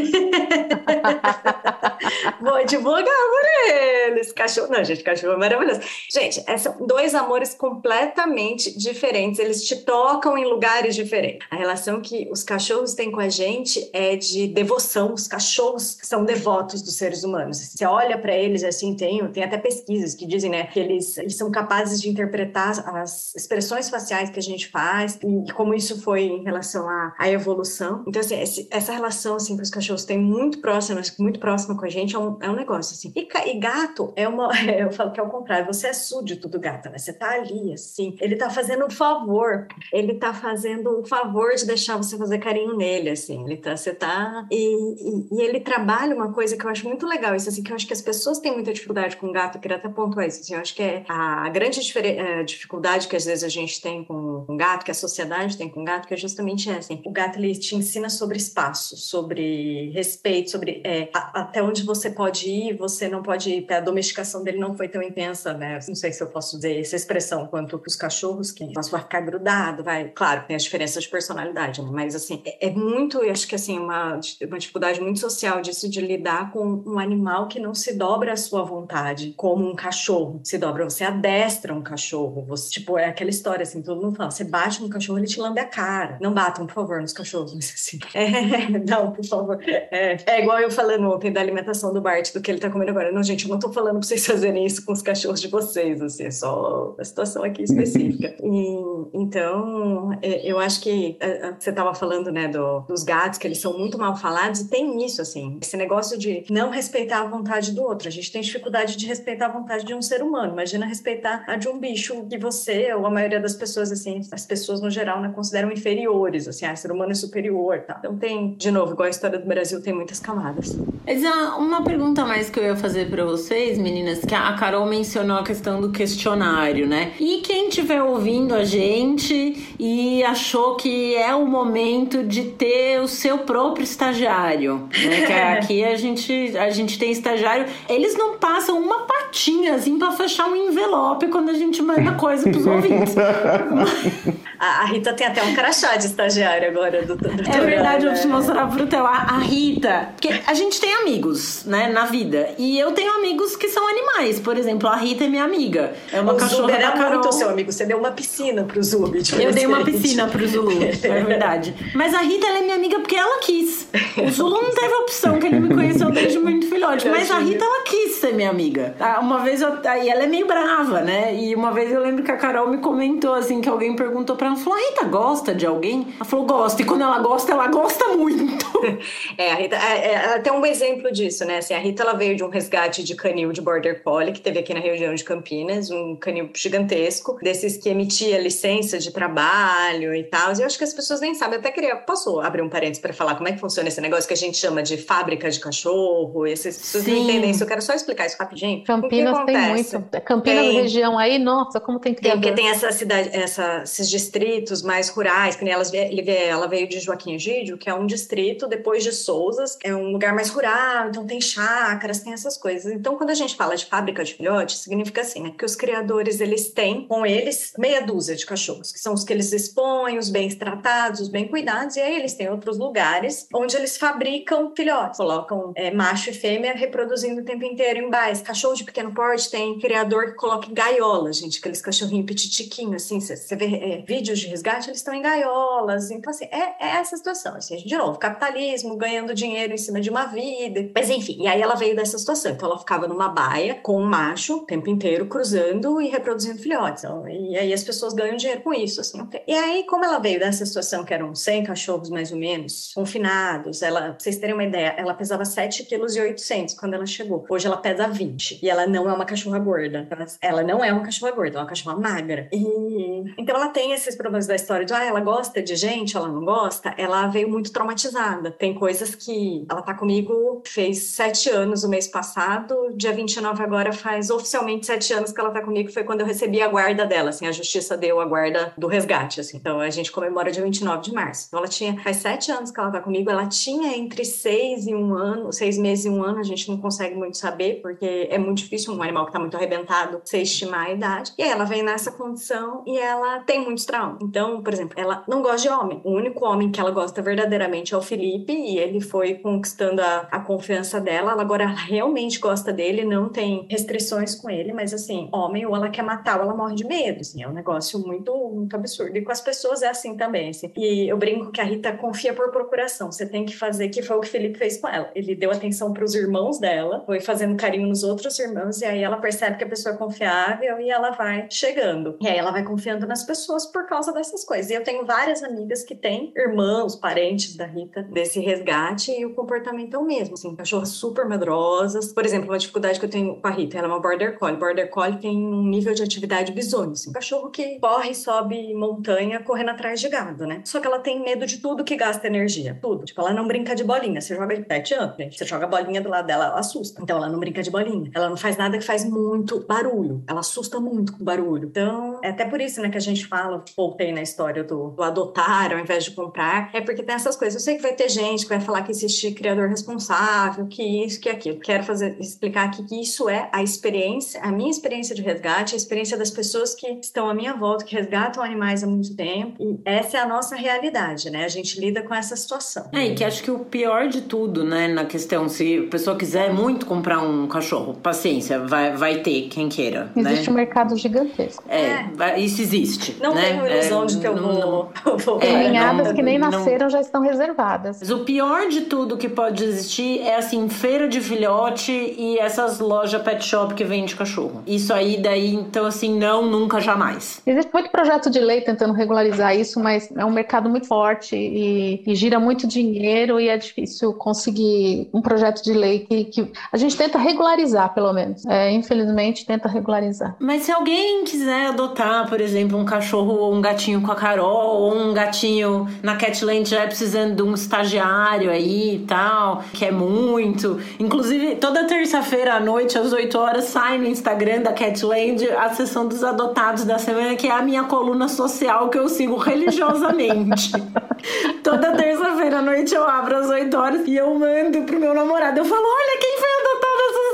vou advogar por eles. Cachorro. Não, gente, cachorro é maravilhoso. Gente, são dois amores completamente diferentes. Eles te tocam em lugares diferentes. A relação que os cachorros têm com a gente é de devoção. Os cachorros são devotos dos seres humanos. Você olha para eles assim, tem, tem até pesquisas que dizem, né, que eles, eles são capazes de interpretar as expressões faciais que a gente faz e como isso foi em relação à, à evolução. Então, assim, esse, essa relação assim que os cachorros têm muito próxima, muito próxima com a gente é um, é um negócio assim. E, e gato é uma, (laughs) eu falo que é o contrário. Você é súdito do gato, né? Você tá ali assim. Ele tá fazendo um favor. Ele tá fazendo o favor de deixar você fazer carinho nele, assim. Ele tá, você tá e, e, e ele trabalha uma coisa que eu acho muito legal, isso assim que eu acho que as pessoas têm muita dificuldade com gato. Eu queria até pontuar isso. Assim, eu acho que é a grande eh, dificuldade que às vezes a gente tem com, com gato, que a sociedade tem com gato, que é justamente essa. Assim, o gato ele te ensina sobre espaço, sobre respeito, sobre é, a, até onde você pode ir, você não pode ir. A domesticação dele não foi tão intensa, né? Não sei se eu posso dizer essa expressão quanto os cachorros, que nós vai ficar grudado vai. Claro, tem as diferenças de personalidade, né? Mas, assim, é, é muito, eu acho que, assim, uma, uma dificuldade muito social disso de lidar com um animal que não se dobra à sua vontade, como um cachorro se dobra. Você adestra um cachorro. Você, tipo, é aquela história, assim, todo mundo fala, você bate no cachorro, ele te lambe a cara. Não batam, por favor, nos cachorros, mas assim. (laughs) É, não, por favor. É, é igual eu falando ontem da alimentação do Bart, do que ele tá comendo agora. Não, gente, eu não tô falando pra vocês (laughs) fazerem isso com os cachorros de vocês, assim, é só a situação aqui específica. (laughs) E, então, é, eu acho que é, é, você tava falando, né, do, dos gatos, que eles são muito mal falados, e tem isso, assim, esse negócio de não respeitar a vontade do outro. A gente tem dificuldade de respeitar a vontade de um ser humano. Imagina respeitar a de um bicho que você, ou a maioria das pessoas, assim, as pessoas no geral, né, consideram inferiores, assim, ah, ser humano é superior, tá? Então tem, de novo, igual a história do Brasil, tem muitas camadas. Mas uma pergunta mais que eu ia fazer para vocês, meninas, que a Carol mencionou a questão do questionário, né? E quem estiver ouvindo a gente e achou que é o momento de ter o seu próprio estagiário, né? Que (laughs) aqui a gente, a gente tem estagiário, eles não passam uma patinha assim para fechar um envelope quando a gente manda coisa pros ouvintes. (laughs) a, Rita tem até um crachá de estagiário agora do, do É verdade, eu vou te mostrar pro teu. A, a Rita, porque a gente tem amigos, né, na vida. E eu tenho amigos que são animais. Por exemplo, a Rita é minha amiga. É uma o cachorra Zuber da Carol. muito seu amigo. Você deu uma piscina pro Zub. Eu dei uma piscina pro Zulu, é (laughs) verdade. Mas a Rita, ela é minha amiga porque ela quis. O Zulu não teve opção, que ele me conheceu desde muito filhote. Mas a Rita, ela quis ser minha amiga. Ah, uma vez, eu, e ela é meio brava, né? E uma vez eu lembro que a Carol me comentou, assim, que alguém perguntou pra ela, falou, a Rita gosta de alguém? Ela falou, gosta. E quando ela gosta, ela gosta muito. (laughs) É, a Rita, é, é, ela tem um exemplo disso, né? Assim, a Rita, ela veio de um resgate de canil de Border Collie, que teve aqui na região de Campinas, um canil gigantesco, desses que emitia licença de trabalho e tal. E eu acho que as pessoas nem sabem. Eu até queria, posso abrir um parênteses para falar como é que funciona esse negócio que a gente chama de fábrica de cachorro? Essas pessoas Sim. não entendem isso. Eu quero só explicar isso rapidinho. Campinas tem muito. Campinas, tem. região aí, nossa, como tem criador. Tem, porque tem essa cidade, essa, esses distritos mais rurais, que elas, ela veio de Joaquim Egídio, que é um distrito depois de Souzas, é um lugar mais rural, então tem chácaras, tem essas coisas. Então, quando a gente fala de fábrica de filhotes, significa assim, né? Que os criadores, eles têm com eles meia dúzia de cachorros, que são os que eles expõem, os bem tratados, os bem cuidados, e aí eles têm outros lugares onde eles fabricam filhotes, colocam é, macho e fêmea reproduzindo o tempo inteiro em bairros. Cachorro de pequeno porte tem criador que coloca em gaiolas, gente, aqueles cachorrinhos petitiquinhos, assim, você vê é, vídeos de resgate, eles estão em gaiolas, então assim, é, é essa situação, assim, de novo, capitalismo, ganhando dinheiro em cima de uma vida, mas enfim, e aí ela veio dessa situação, então ela ficava numa baia com um macho o tempo inteiro cruzando e reproduzindo filhotes, então, e aí as pessoas ganham dinheiro com isso, assim, e aí como ela veio dessa situação que eram 100 cachorros mais ou menos, confinados, ela, pra vocês terem uma ideia, ela pesava 7 quilos e 800 quando ela chegou, hoje ela pesa 20, e ela não é uma cachorra gorda, ela, não é uma cachorra gorda, é uma cachorra magra, e então ela tem esses problemas da história de, ah, ela gosta de gente, ela não gosta, ela veio muito traumatizada, tem coisas que ela tá comigo, fez sete anos o mês passado, dia 29 agora faz oficialmente sete anos que ela tá comigo, foi quando eu recebi a guarda dela, assim, a justiça deu a guarda do resgate, assim. Então a gente comemora dia 29 de março. Então ela tinha, faz sete anos que ela tá comigo, ela tinha entre seis e um ano, seis meses e um ano, a gente não consegue muito saber, porque é muito difícil um animal que tá muito arrebentado você estimar a idade. E aí ela vem nessa condição e ela tem muitos traumas. Então, por exemplo, ela não gosta de homem. O único homem que ela gosta verdadeiramente é o Felipe, e ele foi conquistando a, a confiança dela. Ela agora realmente gosta dele, não tem restrições com ele, mas assim, homem, ou ela quer matar ou ela morre de medo. Assim, é um negócio muito, muito absurdo. E com as pessoas é assim também. Assim. E eu brinco que a Rita confia por procuração. Você tem que fazer, que foi o que o Felipe fez com ela. Ele deu atenção para os irmãos dela, foi fazendo carinho nos outros irmãos, e aí ela percebe que a pessoa é confiável e ela vai chegando. E aí ela vai confiando nas pessoas por causa dessas coisas. E eu tenho várias amigas que têm irmãos, parentes da Rita, desse resgate, e o comportamento é o mesmo. Assim, cachorras super medrosas. Por exemplo, uma dificuldade que eu tenho com a Rita, ela é uma Border Collie. Border Collie tem um nível de atividade bizonho. Assim, um cachorro que corre, sobe montanha, correndo atrás de gado, né? Só que ela tem medo de tudo que gasta energia. Tudo. Tipo, ela não brinca de bolinha. Você joga de pet up, gente. Você joga a bolinha do lado dela, ela assusta. Então ela não brinca de bolinha. Ela não faz nada que faz muito barulho. Ela assusta muito com barulho. Então, é até por isso né, que a gente fala, voltei na história do, do adotar ao invés de comprar, é porque tem essas coisas. Eu sei que vai ter gente que vai falar que existe criador responsável, que isso, que aquilo. Quero fazer, explicar aqui que isso é a experiência, a minha experiência de resgate, a experiência das pessoas que estão à minha volta, que resgatam animais há muito tempo. E essa é a nossa realidade, né? A gente lida com essa situação. É, e que acho que o pior de tudo, né, na questão, se a pessoa quiser muito comprar um cachorro, paciência, vai, vai ter quem queira. Existe né? um mercado gigantesco. É, é. isso existe. Não né? tenho ilusão é, de que eu vou. Não, (laughs) vou tem é, que nem nasceram não, já estão reservadas. Mas o pior de tudo que pode existir é assim, feira de filhote e essas lojas pet shop que vende cachorro. Isso aí, daí, então, assim, não, nunca, jamais. Existe muito projeto de lei tentando regularizar isso, mas é um mercado muito forte e, e gira muito dinheiro e é difícil conseguir um projeto de lei que, que a gente tenta regularizar, pelo menos. É, infelizmente, tenta regularizar. Mas se alguém quiser adotar, por exemplo, um cachorro ou um gatinho com a Carol, ou um gatinho na Catland já é precisando de um estagiário aí e tal, que é muito. Inclusive, toda terça-feira à noite, às 8 horas, sai no Instagram da Catland a sessão dos adotados da semana, que é a minha coluna social que eu sigo religiosamente. (laughs) toda terça-feira à noite eu abro às 8 horas e eu mando pro meu namorado. Eu falo: olha quem foi adotado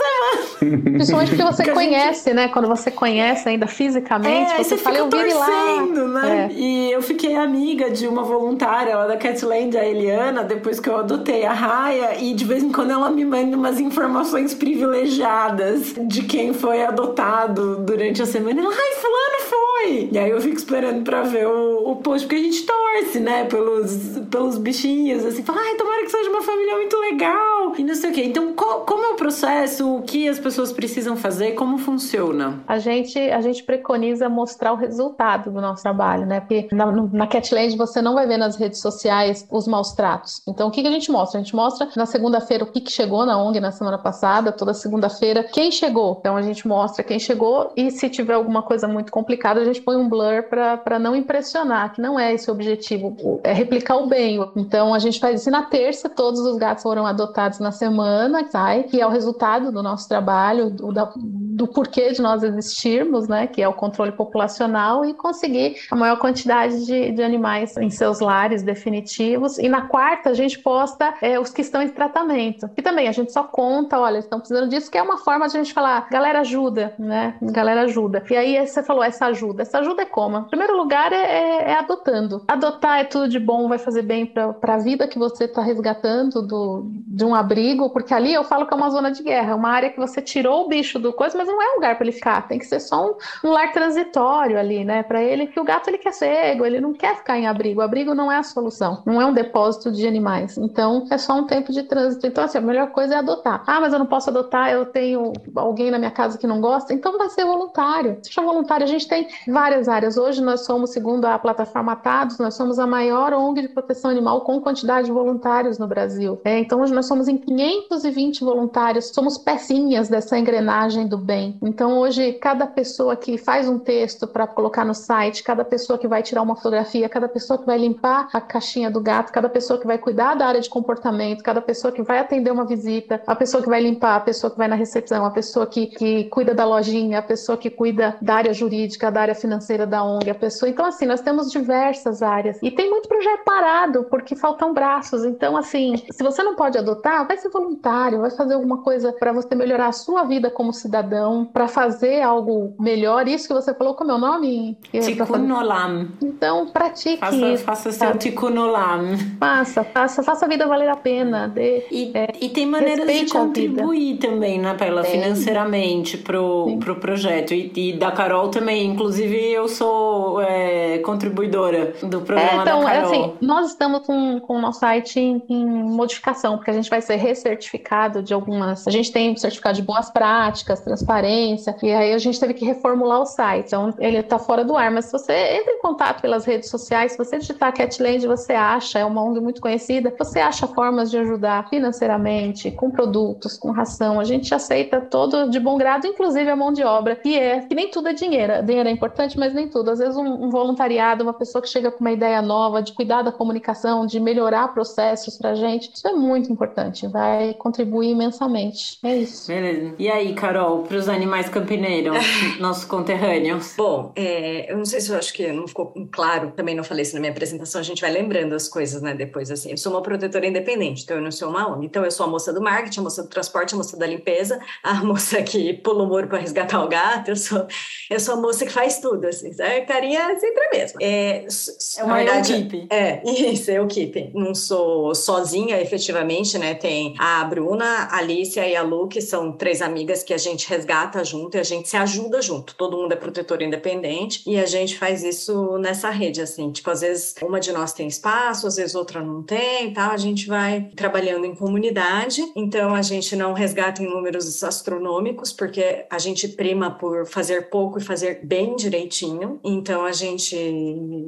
(laughs) Principalmente porque você conhece, gente... né? Quando você conhece ainda fisicamente, é, você, você fala, eu vi lá. Né? É. E eu fiquei amiga de uma voluntária lá da Catland, a Eliana, depois que eu adotei a Raia, e de vez em quando ela me manda umas informações privilegiadas de quem foi adotado durante a semana. Ela, ai, fulano foi! E aí eu fico esperando pra ver o, o post, porque a gente torce, né, pelos, pelos bichinhos, assim, fala, ai, tomara que seja uma família muito legal, e não sei o quê. Então, co como é o processo? O que as pessoas precisam fazer? Como funciona? A gente, a gente preconiza mostrar o resultado do nosso trabalho, né? Porque na, na Catland você não vai ver nas redes sociais os maus tratos. Então, o que, que a gente mostra? A gente mostra na segunda-feira o que, que chegou na ONG na semana passada, toda segunda-feira, quem chegou. Então, a gente mostra quem chegou e se tiver alguma coisa muito complicada, a gente põe um blur para não impressionar, que não é esse o objetivo, é replicar o bem. Então, a gente faz isso e na terça, todos os gatos foram adotados na semana, sai, que é o resultado do nosso trabalho, do, do porquê de nós existirmos, né? Que é o controle populacional e conseguir a maior quantidade de, de animais em seus lares definitivos. E na quarta, a gente posta é, os que estão em tratamento. E também a gente só conta, olha, estão precisando disso, que é uma forma de a gente falar, galera ajuda, né? Galera ajuda. E aí você falou, essa ajuda. Essa ajuda é como? Em primeiro lugar, é, é, é adotando. Adotar é tudo de bom, vai fazer bem para a vida que você está resgatando do, de um abrigo, porque ali eu falo que é uma zona de guerra, é uma área que você tirou o bicho do coisa, mas não é um lugar para ele ficar. Tem que ser só um, um lar transitório ali, né? Para ele, que o gato ele quer cego, ele não quer ficar em abrigo. O abrigo não é a solução, não é um depósito de animais. Então, é só um tempo de trânsito. Então, assim, a melhor coisa é adotar. Ah, mas eu não posso adotar, eu tenho alguém na minha casa que não gosta, então vai ser voluntário. Seja voluntário, a gente tem várias áreas. Hoje nós somos, segundo a plataforma Atados, nós somos a maior ONG de proteção animal com quantidade de voluntários no Brasil. É, então, hoje nós somos em 520 voluntários, somos pecinhas dessa engrenagem do bem. Então, hoje, cada pessoa que faz um texto para colocar no site, cada pessoa que vai tirar uma fotografia, cada pessoa que vai limpar a caixinha do gato, cada pessoa que vai cuidar da área de comportamento, cada pessoa que vai atender uma visita, a pessoa que vai limpar, a pessoa que vai na recepção, a pessoa que, que cuida da lojinha, a pessoa que cuida da área jurídica, da área financeira da ONG, a pessoa. Então, assim, nós temos diversas áreas. E tem muito projeto parado, porque faltam braços. Então, assim, se você não pode adotar, vai ser voluntário, vai fazer alguma coisa para você melhorar a sua vida como cidadão, para fazer algo melhor. Isso que você falou, como é o nome? Tikkun Olam. Então, pratique faça, isso. Faça seu Tikkun Olam. Faça, faça, faça a vida valer a pena. Dê, e, é, e tem maneiras de contribuir também, né, Pela, financeiramente pro, Sim. pro projeto. E, e, da Carol também. Inclusive, eu sou é, contribuidora do programa é, então, da Carol. Assim, nós estamos com, com o nosso site em, em modificação, porque a gente vai ser recertificado de algumas. A gente tem certificado de boas práticas, transparência, e aí a gente teve que reformular o site. Então, ele está fora do ar. Mas se você entra em contato pelas redes sociais, se você digitar Catland, você acha, é uma ONG muito conhecida, você acha formas de ajudar financeiramente, com produtos, com ração. A gente aceita todo de bom grado, inclusive a mão de obra, que é que nem tudo é dinheiro. Dinheiro é importante, mas nem tudo. Às vezes, um, um voluntariado, uma pessoa que chega com uma ideia nova, de cuidar da comunicação, de melhorar processos para gente, isso é muito importante. Vai contribuir imensamente. É isso. Beleza. E aí, Carol, para os animais campineiros, (laughs) nossos conterrâneos? Bom, é, eu não sei se eu acho que não ficou claro, também não falei isso na minha apresentação, a gente vai lembrando as coisas, né, depois, assim. Eu sou uma protetora independente, então eu não sou uma ONG. Então eu sou a moça do marketing, a moça do transporte, a moça da limpeza, a (laughs) moça que pula o muro para resgatar o gato, eu sou, eu sou a moça que faz tudo, assim, a carinha é sempre a mesma. É, é uma verdade, equipe. É, isso, é equipe. Não sou sozinha, efetivamente, né, tem a Bruna, a Alicia e a Lu, que são três amigas que a gente resgata junto e a gente se ajuda junto. Todo mundo é protetor independente e a gente faz isso nessa rede, assim. Tipo, às vezes uma de nós tem espaço, às vezes outra não tem, tá? A gente vai trabalhando em comunidade. Então, a gente não resgata em números astronômicos, porque a gente prima por fazer pouco e fazer bem direitinho. Então, a gente,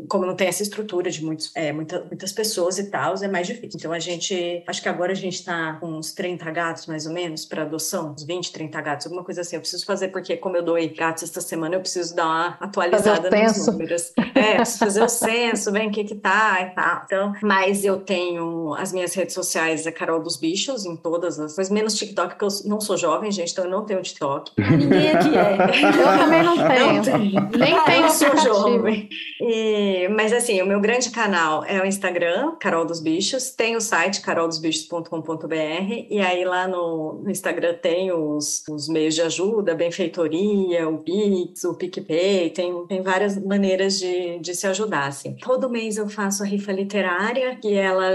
como não tem essa estrutura de muitos, é, muita, muitas pessoas e tal, é mais difícil. Então, a gente, acho que agora a gente tá com uns 30 gatos, mais ou menos, para adoção, uns 20, 30 gatos, alguma coisa assim. Eu preciso fazer, porque como eu doei gatos essa semana, eu preciso dar uma atualizada nos números. É, preciso fazer o censo, bem o que que tá e tal. Então, mas eu tenho as minhas redes sociais, a Carol dos Bichos, em todas as coisas, menos TikTok, porque eu não sou jovem, gente, então eu não tenho TikTok. (laughs) Ninguém aqui é. (laughs) Eu também não tenho. Não tenho. Nem tenho eu sou jovem. E, mas assim, o meu grande canal é o Instagram, Carol dos Bichos, tem o site caroldosbichos.com.br e aí lá no, no Instagram tem os, os meios de ajuda, a benfeitoria, o Pix, o PicPay, tem, tem várias maneiras de, de se ajudar, assim. Todo mês eu faço a rifa literária, que ela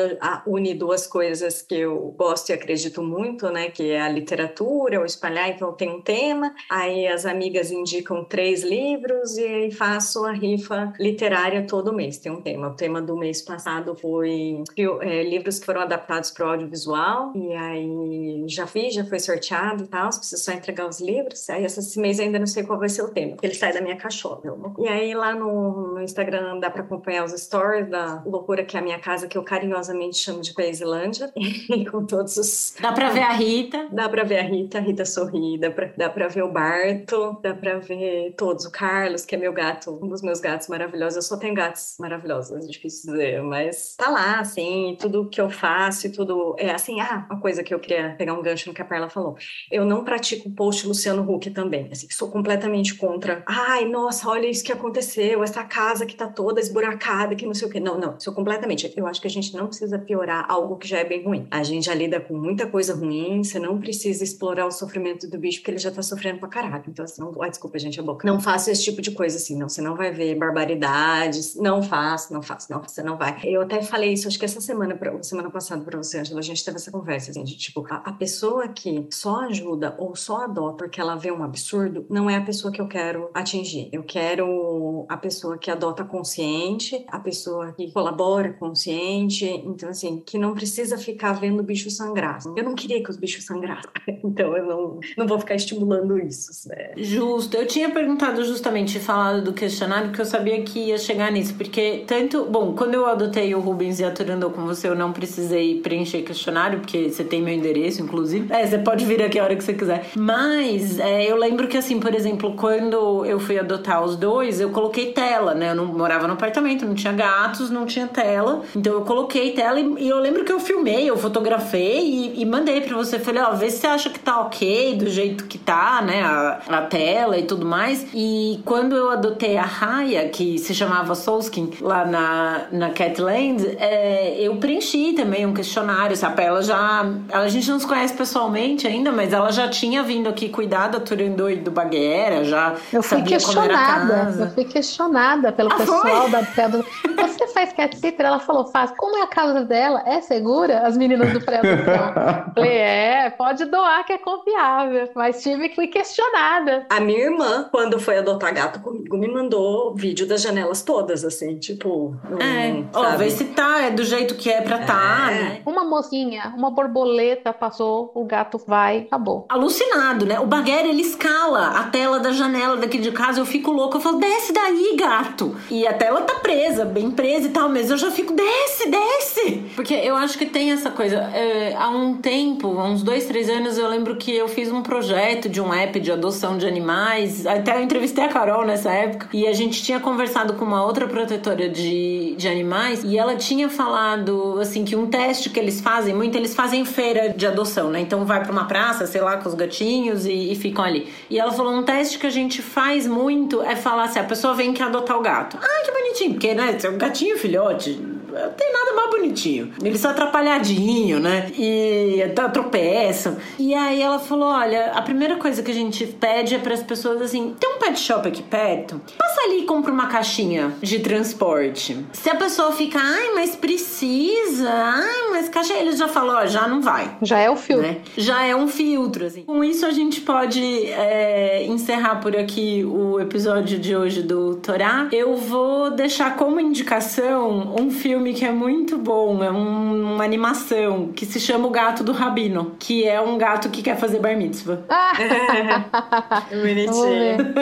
une duas coisas que eu gosto e acredito muito, né, que é a literatura, o espalhar, então tem um tema, aí as amigas indicam três livros e aí faço a rifa literária todo mês, tem um tema. O tema do mês passado foi é, livros que foram adaptados para o audiovisual, e aí já fiz, já foi sorteado e tal, preciso só entregar os livros, aí esse mês ainda não sei qual vai ser o tema, porque ele sai da minha caixola. E aí lá no, no Instagram dá para acompanhar os stories da loucura que é a minha casa, que eu carinhosamente chamo de Paislândia, (laughs) com todos os... Dá para ver a Rita. Dá para ver a Rita, a Rita sorri, dá para dá pra ver o Barto, dá para ver todos, o Carlos, que é meu gato, um dos meus gatos maravilhosos, eu só tenho gatos maravilhosos, é difícil dizer, mas tá lá, assim, tudo que eu faço e tudo, é assim, ah, uma coisa que eu queria pegar um gancho no que a Perla falou, eu não pratico post Luciano Huck também, assim, sou completamente contra, ai, nossa, olha isso que aconteceu, essa casa que tá toda esburacada, que não sei o que, não, não, sou completamente, eu acho que a gente não precisa piorar algo que já é bem ruim, a gente já lida com muita coisa ruim, você não precisa explorar o sofrimento do bicho, porque ele já tá sofrendo pra caralho, então assim, não, ai, desculpa, gente, a boca, não faça esse tipo de coisa assim, não, você não vai ver barbaridades, não faça, não faça, não, você não vai. Eu até falei isso, acho que essa semana, pra, semana passada pra você, Angela, a gente teve essa conversa, assim, de tipo, a, a pessoa que só ajuda ou só adota porque ela vê um absurdo, não é a pessoa que eu quero atingir. Eu quero a pessoa que adota consciente, a pessoa que colabora consciente, então assim, que não precisa ficar vendo o bicho sangrar. Eu não queria que os bichos sangrassem, (laughs) então eu não, não vou ficar estimulando isso. Né? Justo. Eu tinha perguntado justamente, falado do questionário, porque eu sabia que ia chegar nisso, porque tanto, bom, quando eu adotei o Rubens e a Turandou com você, eu não precisei preencher questionário, porque você tem meu endereço, inclusive. É, você pode vir aqui a hora que você quiser. Mas é, eu lembro que, assim, por exemplo, quando eu fui adotar os dois, eu coloquei tela, né? Eu não morava no apartamento, não tinha gatos, não tinha tela. Então eu coloquei tela e, e eu lembro que eu filmei, eu fotografei e, e mandei pra você. Falei, ó, vê se você acha que tá ok do jeito que tá, né? A, a tela e tudo mais. E quando eu adotei a Raya, que se chamava Soulskin, lá na, na Catland, é, eu preenchi também um questionário, sabe? Ela já. A gente não se conhece pessoalmente ainda, mas ela já tinha vindo aqui cuidar da Turandô e do Baguera, já. Eu fui questionada, eu fui questionada pelo Ah, pessoal foi? da Pedro. Você faz cat sitter? Ela falou, faz. Como é a casa dela? É segura? As meninas do pré-adoção. (laughs) Falei, é, pode doar que é confiável. Mas tive que fui questionada. A minha irmã, quando foi adotar gato comigo, me mandou vídeo das janelas todas, assim, tipo. É, hum, ó, vê se tá, é do jeito que é pra tá, É. né? Uma mocinha, uma borboleta passou, o gato vai, acabou. Alucinado, né? O Baguera, ele escala a tela da janela daqui de casa, eu fico louco, eu falo, desce daí, gato! E a tela tá presa, bem presa e tal, mas eu já fico, desce, desce! Porque eu acho que tem essa coisa, é, há um tempo, há uns dois, três anos, eu lembro que eu fiz um projeto de um app de adoção de animais, até eu entrevistei a Carol nessa época, e a gente tinha conversado com uma outra protetora de, de animais, e ela tinha falado, assim, que um teste que eles fazem muito, eles fazem feira de adoção, né? Então vai pra uma praça, sei lá, com os gatinhos e, e, ficam ali. E ela falou: um teste que a gente faz muito é falar assim: a pessoa vem que adotar o gato. Ah, que bonitinho, porque, né, é um gatinho filhote, não tem nada mais bonitinho. Eles são atrapalhadinho, né? E tropeçam. E aí ela falou: olha, a primeira coisa que a gente pede é para as pessoas assim: tem um pet shop aqui perto? Passa ali e compra uma caixinha de transporte. Se a pessoa fica, ai, mas precisa, ai, mas caixa, eles já falou, ó, já não vai. Já é o filtro. Né? Já é um filtro, assim. Com isso a gente pode é, encerrar por aqui o episódio de hoje do Torá. Eu vou deixar como indicação um filme que é muito bom, é um, uma animação que se chama O Gato do Rabino, que é um gato que quer fazer bar mitzvah. Ah. (laughs) Bonitinho.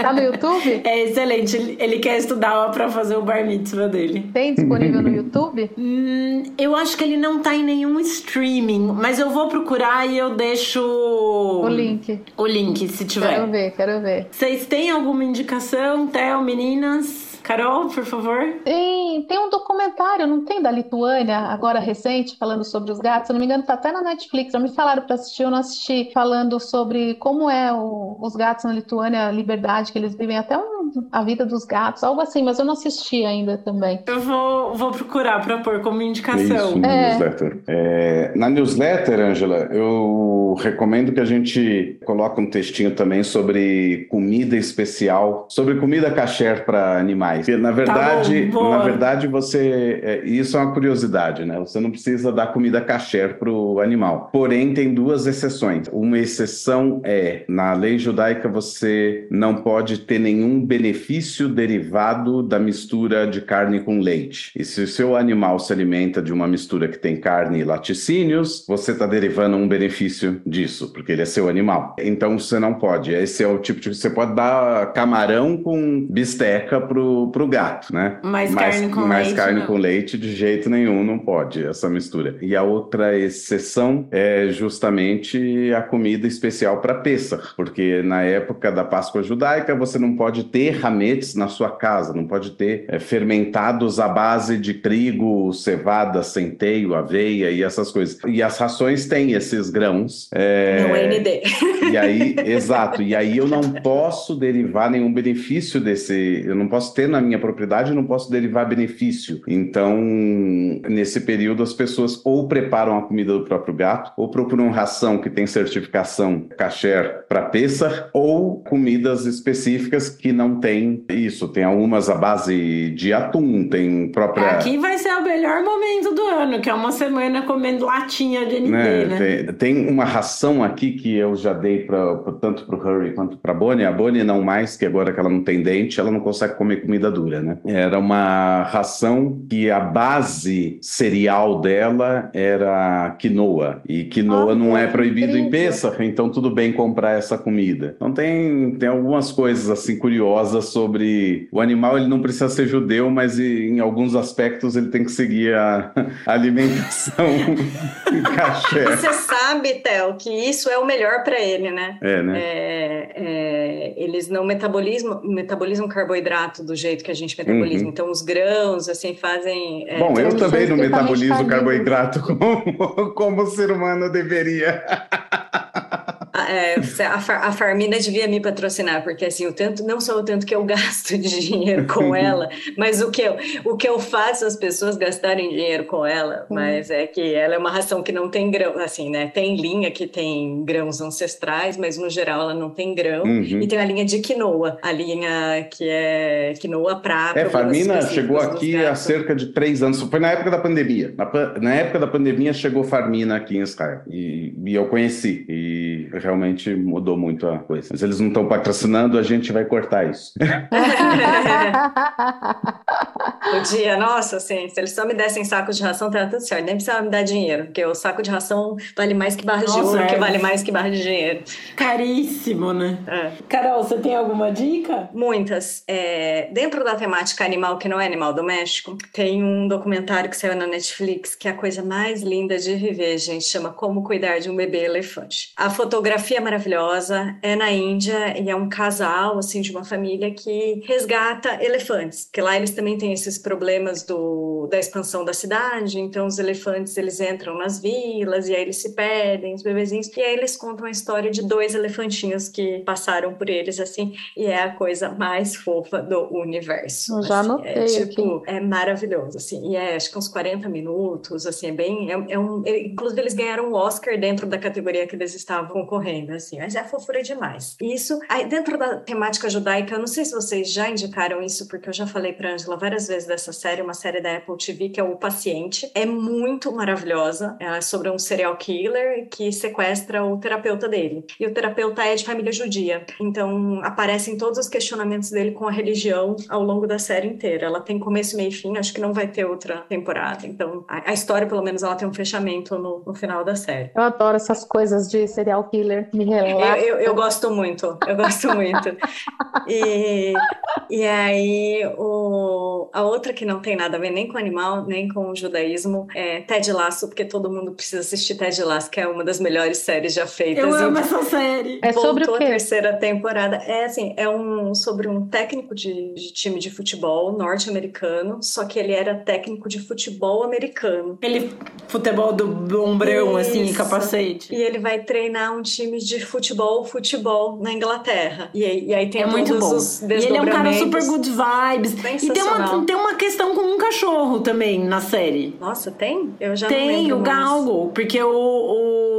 Tá no YouTube? (laughs) É excelente. Ele quer estudar para fazer o bar mitzvah dele. Tem disponível no YouTube? (laughs) Hum, eu acho que ele não tá em nenhum streaming, mas eu vou procurar e eu deixo o link. O link, se tiver. Quero ver, quero ver. Vocês têm alguma indicação, Theo, meninas? Carol, por favor. Tem, tem um documentário, não tem da Lituânia, agora recente, falando sobre os gatos. Se não me engano, tá até na Netflix. Já me falaram para assistir, eu não assisti. Falando sobre como é o, os gatos na Lituânia, a liberdade que eles vivem, até um, a vida dos gatos, algo assim, mas eu não assisti ainda também. Eu vou, vou procurar para pôr como indicação. Isso, é. newsletter. É, na newsletter, Angela, eu recomendo que a gente coloque um textinho também sobre comida especial, sobre comida kasher para animais mais. Porque, na verdade, tá bom, na verdade, você. É, isso é uma curiosidade, né? Você não precisa dar comida kasher para o animal. Porém, tem duas exceções. Uma exceção é, na lei judaica, você não pode ter nenhum benefício derivado da mistura de carne com leite. E se o seu animal se alimenta de uma mistura que tem carne e laticínios, você está derivando um benefício disso, porque ele é seu animal. Então você não pode. Esse é o tipo de. Você pode dar camarão com bisteca pro pro, gato, né? Mais, carne com mais leite. carne não. com leite, de jeito nenhum, não pode essa mistura. E a outra exceção é justamente a comida especial para Pêssar, porque na época da Páscoa judaica você não pode ter rametes na sua casa, não pode ter é, fermentados à base de trigo, cevada, centeio, aveia e essas coisas. E as rações têm esses grãos. É... No ND. E aí, exato. E aí eu não posso derivar nenhum benefício desse, eu não posso ter na minha propriedade, eu não posso derivar benefício. Então, nesse período, as pessoas ou preparam a comida do próprio gato, ou procuram ração que tem certificação kasher para Pessah, ou comidas específicas que não tem isso. Tem algumas à base de atum, tem própria. Aqui vai ser o melhor momento do ano, que é uma semana comendo latinha de ND, né? né? Tem, tem, uma ração aqui que eu já dei pra, pra tanto para o Hurry quanto para a Bonnie. A Bonnie não mais, que agora que ela não tem dente, ela não consegue comer comida dura, né? Era uma ração que a base cereal dela era quinoa. E quinoa ah, não é proibido incrível. em Pêssar, então tudo bem comprar essa comida. Então tem, tem algumas coisas assim curiosas sobre o animal, ele não precisa ser judeu, mas em alguns aspectos ele tem que seguir a, (laughs) a alimentação (laughs) caché. Você sabe, Theo, que isso é o melhor para ele, né? É, né? É, é, eles não metabolizam, metabolizam carboidrato do jeito que a gente metaboliza. Uhum. Então, os grãos, assim, fazem. É, Bom, eu também não metabolizo carboidrato (laughs) como, como o ser humano deveria. É, a, a Farmina devia me patrocinar, porque assim, o tanto, não só o tanto que eu (laughs) gasto de dinheiro com (laughs) ela, mas o que eu, o que eu faço as pessoas gastarem dinheiro com ela, hum. mas é que ela é uma ração que não tem grão, assim, né? Tem linha que tem grãos ancestrais, mas no geral ela não tem grão, uhum. e tem a linha de quinoa, a linha que é quinoa prata. É, Farmina chegou aqui há cerca de três anos, foi na época da pandemia. Na, na época da pandemia chegou Farmina aqui em Israel, e, e eu conheci, e realmente mudou muito a coisa. Mas eles não estão patrocinando, a gente vai cortar isso. (laughs) Podia, nossa, assim, se eles só me dessem saco de ração, tá tudo certo. Nem precisava me dar dinheiro, porque o saco de ração vale mais que barra nossa, de ouro, é. que vale mais que barra de dinheiro. Caríssimo, né? É. Carol, você tem alguma dica? Muitas. É, dentro da temática animal que não é animal doméstico, tem um documentário que saiu na Netflix que é a coisa mais linda de viver, gente. Chama Como Cuidar de um Bebê Elefante. A fotografia é maravilhosa, é na Índia e é um casal, assim, de uma família que resgata elefantes, porque lá eles também têm esse esses problemas do, da expansão da cidade, então os elefantes eles entram nas vilas e aí eles se perdem, os bebezinhos, e aí eles contam a história de dois elefantinhos que passaram por eles assim, e é a coisa mais fofa do universo. Eu já assim, anotei é, tipo, aqui. é maravilhoso, assim, e é acho que uns 40 minutos, assim, é bem, é, é um, é, inclusive eles ganharam um Oscar dentro da categoria que eles estavam concorrendo, assim, mas é fofura demais. Isso, aí dentro da temática judaica, eu não sei se vocês já indicaram isso, porque eu já falei para Angela várias vezes dessa série, uma série da Apple TV que é O Paciente, é muito maravilhosa, é sobre um serial killer que sequestra o terapeuta dele. E o terapeuta é de família judia, então aparecem todos os questionamentos dele com a religião ao longo da série inteira. Ela tem começo, meio e fim, acho que não vai ter outra temporada. Então, a, a história, pelo menos, ela tem um fechamento no, no final da série. Eu adoro essas coisas de serial killer, me relaxa. Eu, eu, eu gosto muito, eu gosto muito. E, e aí, o, a outra que não tem nada a ver nem com animal, nem com o judaísmo, é Ted Lasso, porque todo mundo precisa assistir Ted Lasso, que é uma das melhores séries já feitas. Eu E amo essa série. É sobre o voltou a quê? terceira temporada. É assim, é um sobre um técnico de, de time de futebol norte-americano, só que ele era técnico de futebol americano. Aquele futebol do ombrão, assim, capacete. E ele vai treinar um time de futebol, futebol na Inglaterra. E aí, e aí tem É muito bom. os E ele é um cara super good vibes. E tem uma, tem uma questão com um cachorro também na série. Nossa, tem? Eu já não Tem o. Galgo, porque o, o,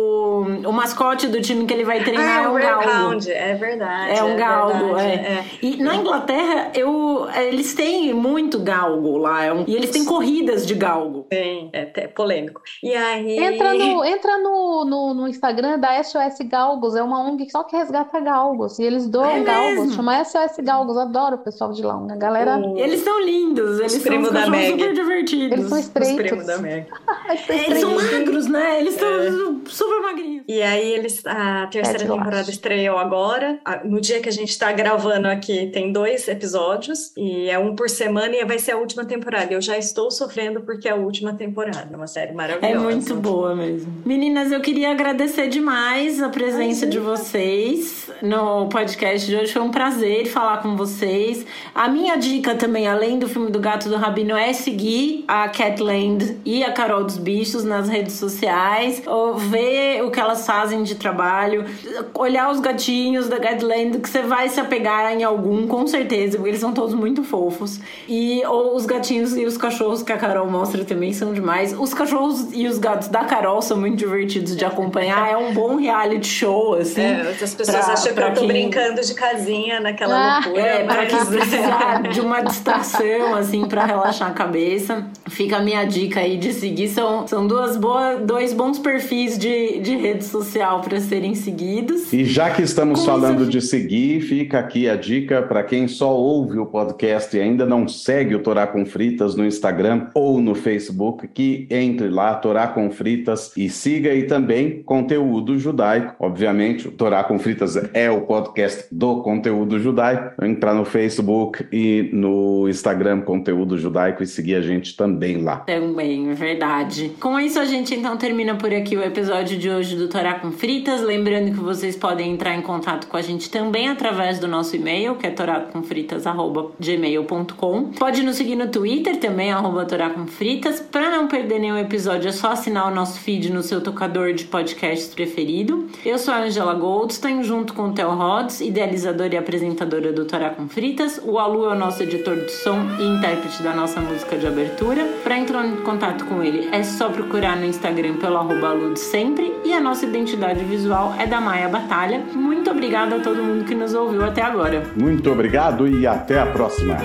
o mascote do time que ele vai treinar Ah, é o um galgo. Greyhound, é verdade. É um galgo, verdade, é. E na Inglaterra, eu, eles têm muito galgo lá. é um- e eles têm corridas de galgo. Tem, é até polêmico. E aí... Entra, no, entra no, no, no Instagram da SOS Galgos, é uma ONG só que resgata galgos. E eles doam É galgos, mesmo? chama SOS Galgos. Adoro o pessoal de lá. Uma galera. O- eles são lindos, eles são primos uns da Meg. super divertidos. Eles são Os primos estreitos. da Meg. São (laughs) É, Eles são magros, né? Eles são É. super magrinhos. E aí eles a terceira temporada estreou agora. No dia que a gente está gravando aqui, tem dois episódios e é um por semana e vai ser a última temporada. Eu já estou sofrendo porque é a última temporada. É uma série maravilhosa. É muito boa mesmo. Meninas, eu queria agradecer demais a presença de vocês no podcast de hoje. Foi um prazer falar com vocês. A minha dica também, além do filme do Gato do Rabino, é seguir a Catland e a Carol dos Bichos nas redes sociais, ou ver o que elas fazem de trabalho, olhar os gatinhos da Catland, que você vai se apegar em algum, com certeza, porque eles são todos muito fofos. E ou os gatinhos e os cachorros que a Carol mostra também são demais. Os cachorros e os gatos da Carol são muito divertidos de acompanhar. É um bom reality show, assim. É, as pessoas pra- acham que pra eu tô quem- brincando de casinha naquela Ah, loucura. É, para quem mas- precisar (laughs) de uma distração, assim, para relaxar a cabeça, fica a minha dica aí de seguir. São, são duas boas, dois bons perfis de, de rede social para serem seguidos. E já que estamos Com falando isso- de seguir, fica aqui a dica para quem só ouve o podcast e ainda não segue o Torá com Fritas no Instagram ou no Facebook, que entre lá, Torá com Fritas, e siga aí também conteúdo judaico. Obviamente, o Torá com Fritas é o podcast do conteúdo judaico. Entrar no Facebook e no Instagram, conteúdo judaico, e seguir a gente também lá. Também, é verdade. Com isso, a gente então termina por aqui o episódio de hoje do Torá com Fritas. Lembrando que vocês podem entrar em contato com a gente também através do nosso e-mail, que é toracomfritas.gmail.com. Pode nos seguir no Twitter também, arroba Fritas. Para não perder nenhum episódio, é só assinar o nosso feed no seu tocador de podcasts preferido. Eu sou a Angela Goldstein, junto com o Theo Rhodes, idealizadora e apresentadora do Torá com Fritas. O Alu é o nosso editor de som e intérprete da nossa música de abertura. Para entrar em contato com ele, é só procurar no Instagram pelo arroba Alu de sempre. E a nossa identidade visual é da Maia Batalha. Muito obrigada a todo mundo que nos ouviu até agora. Muito obrigado e até a próxima.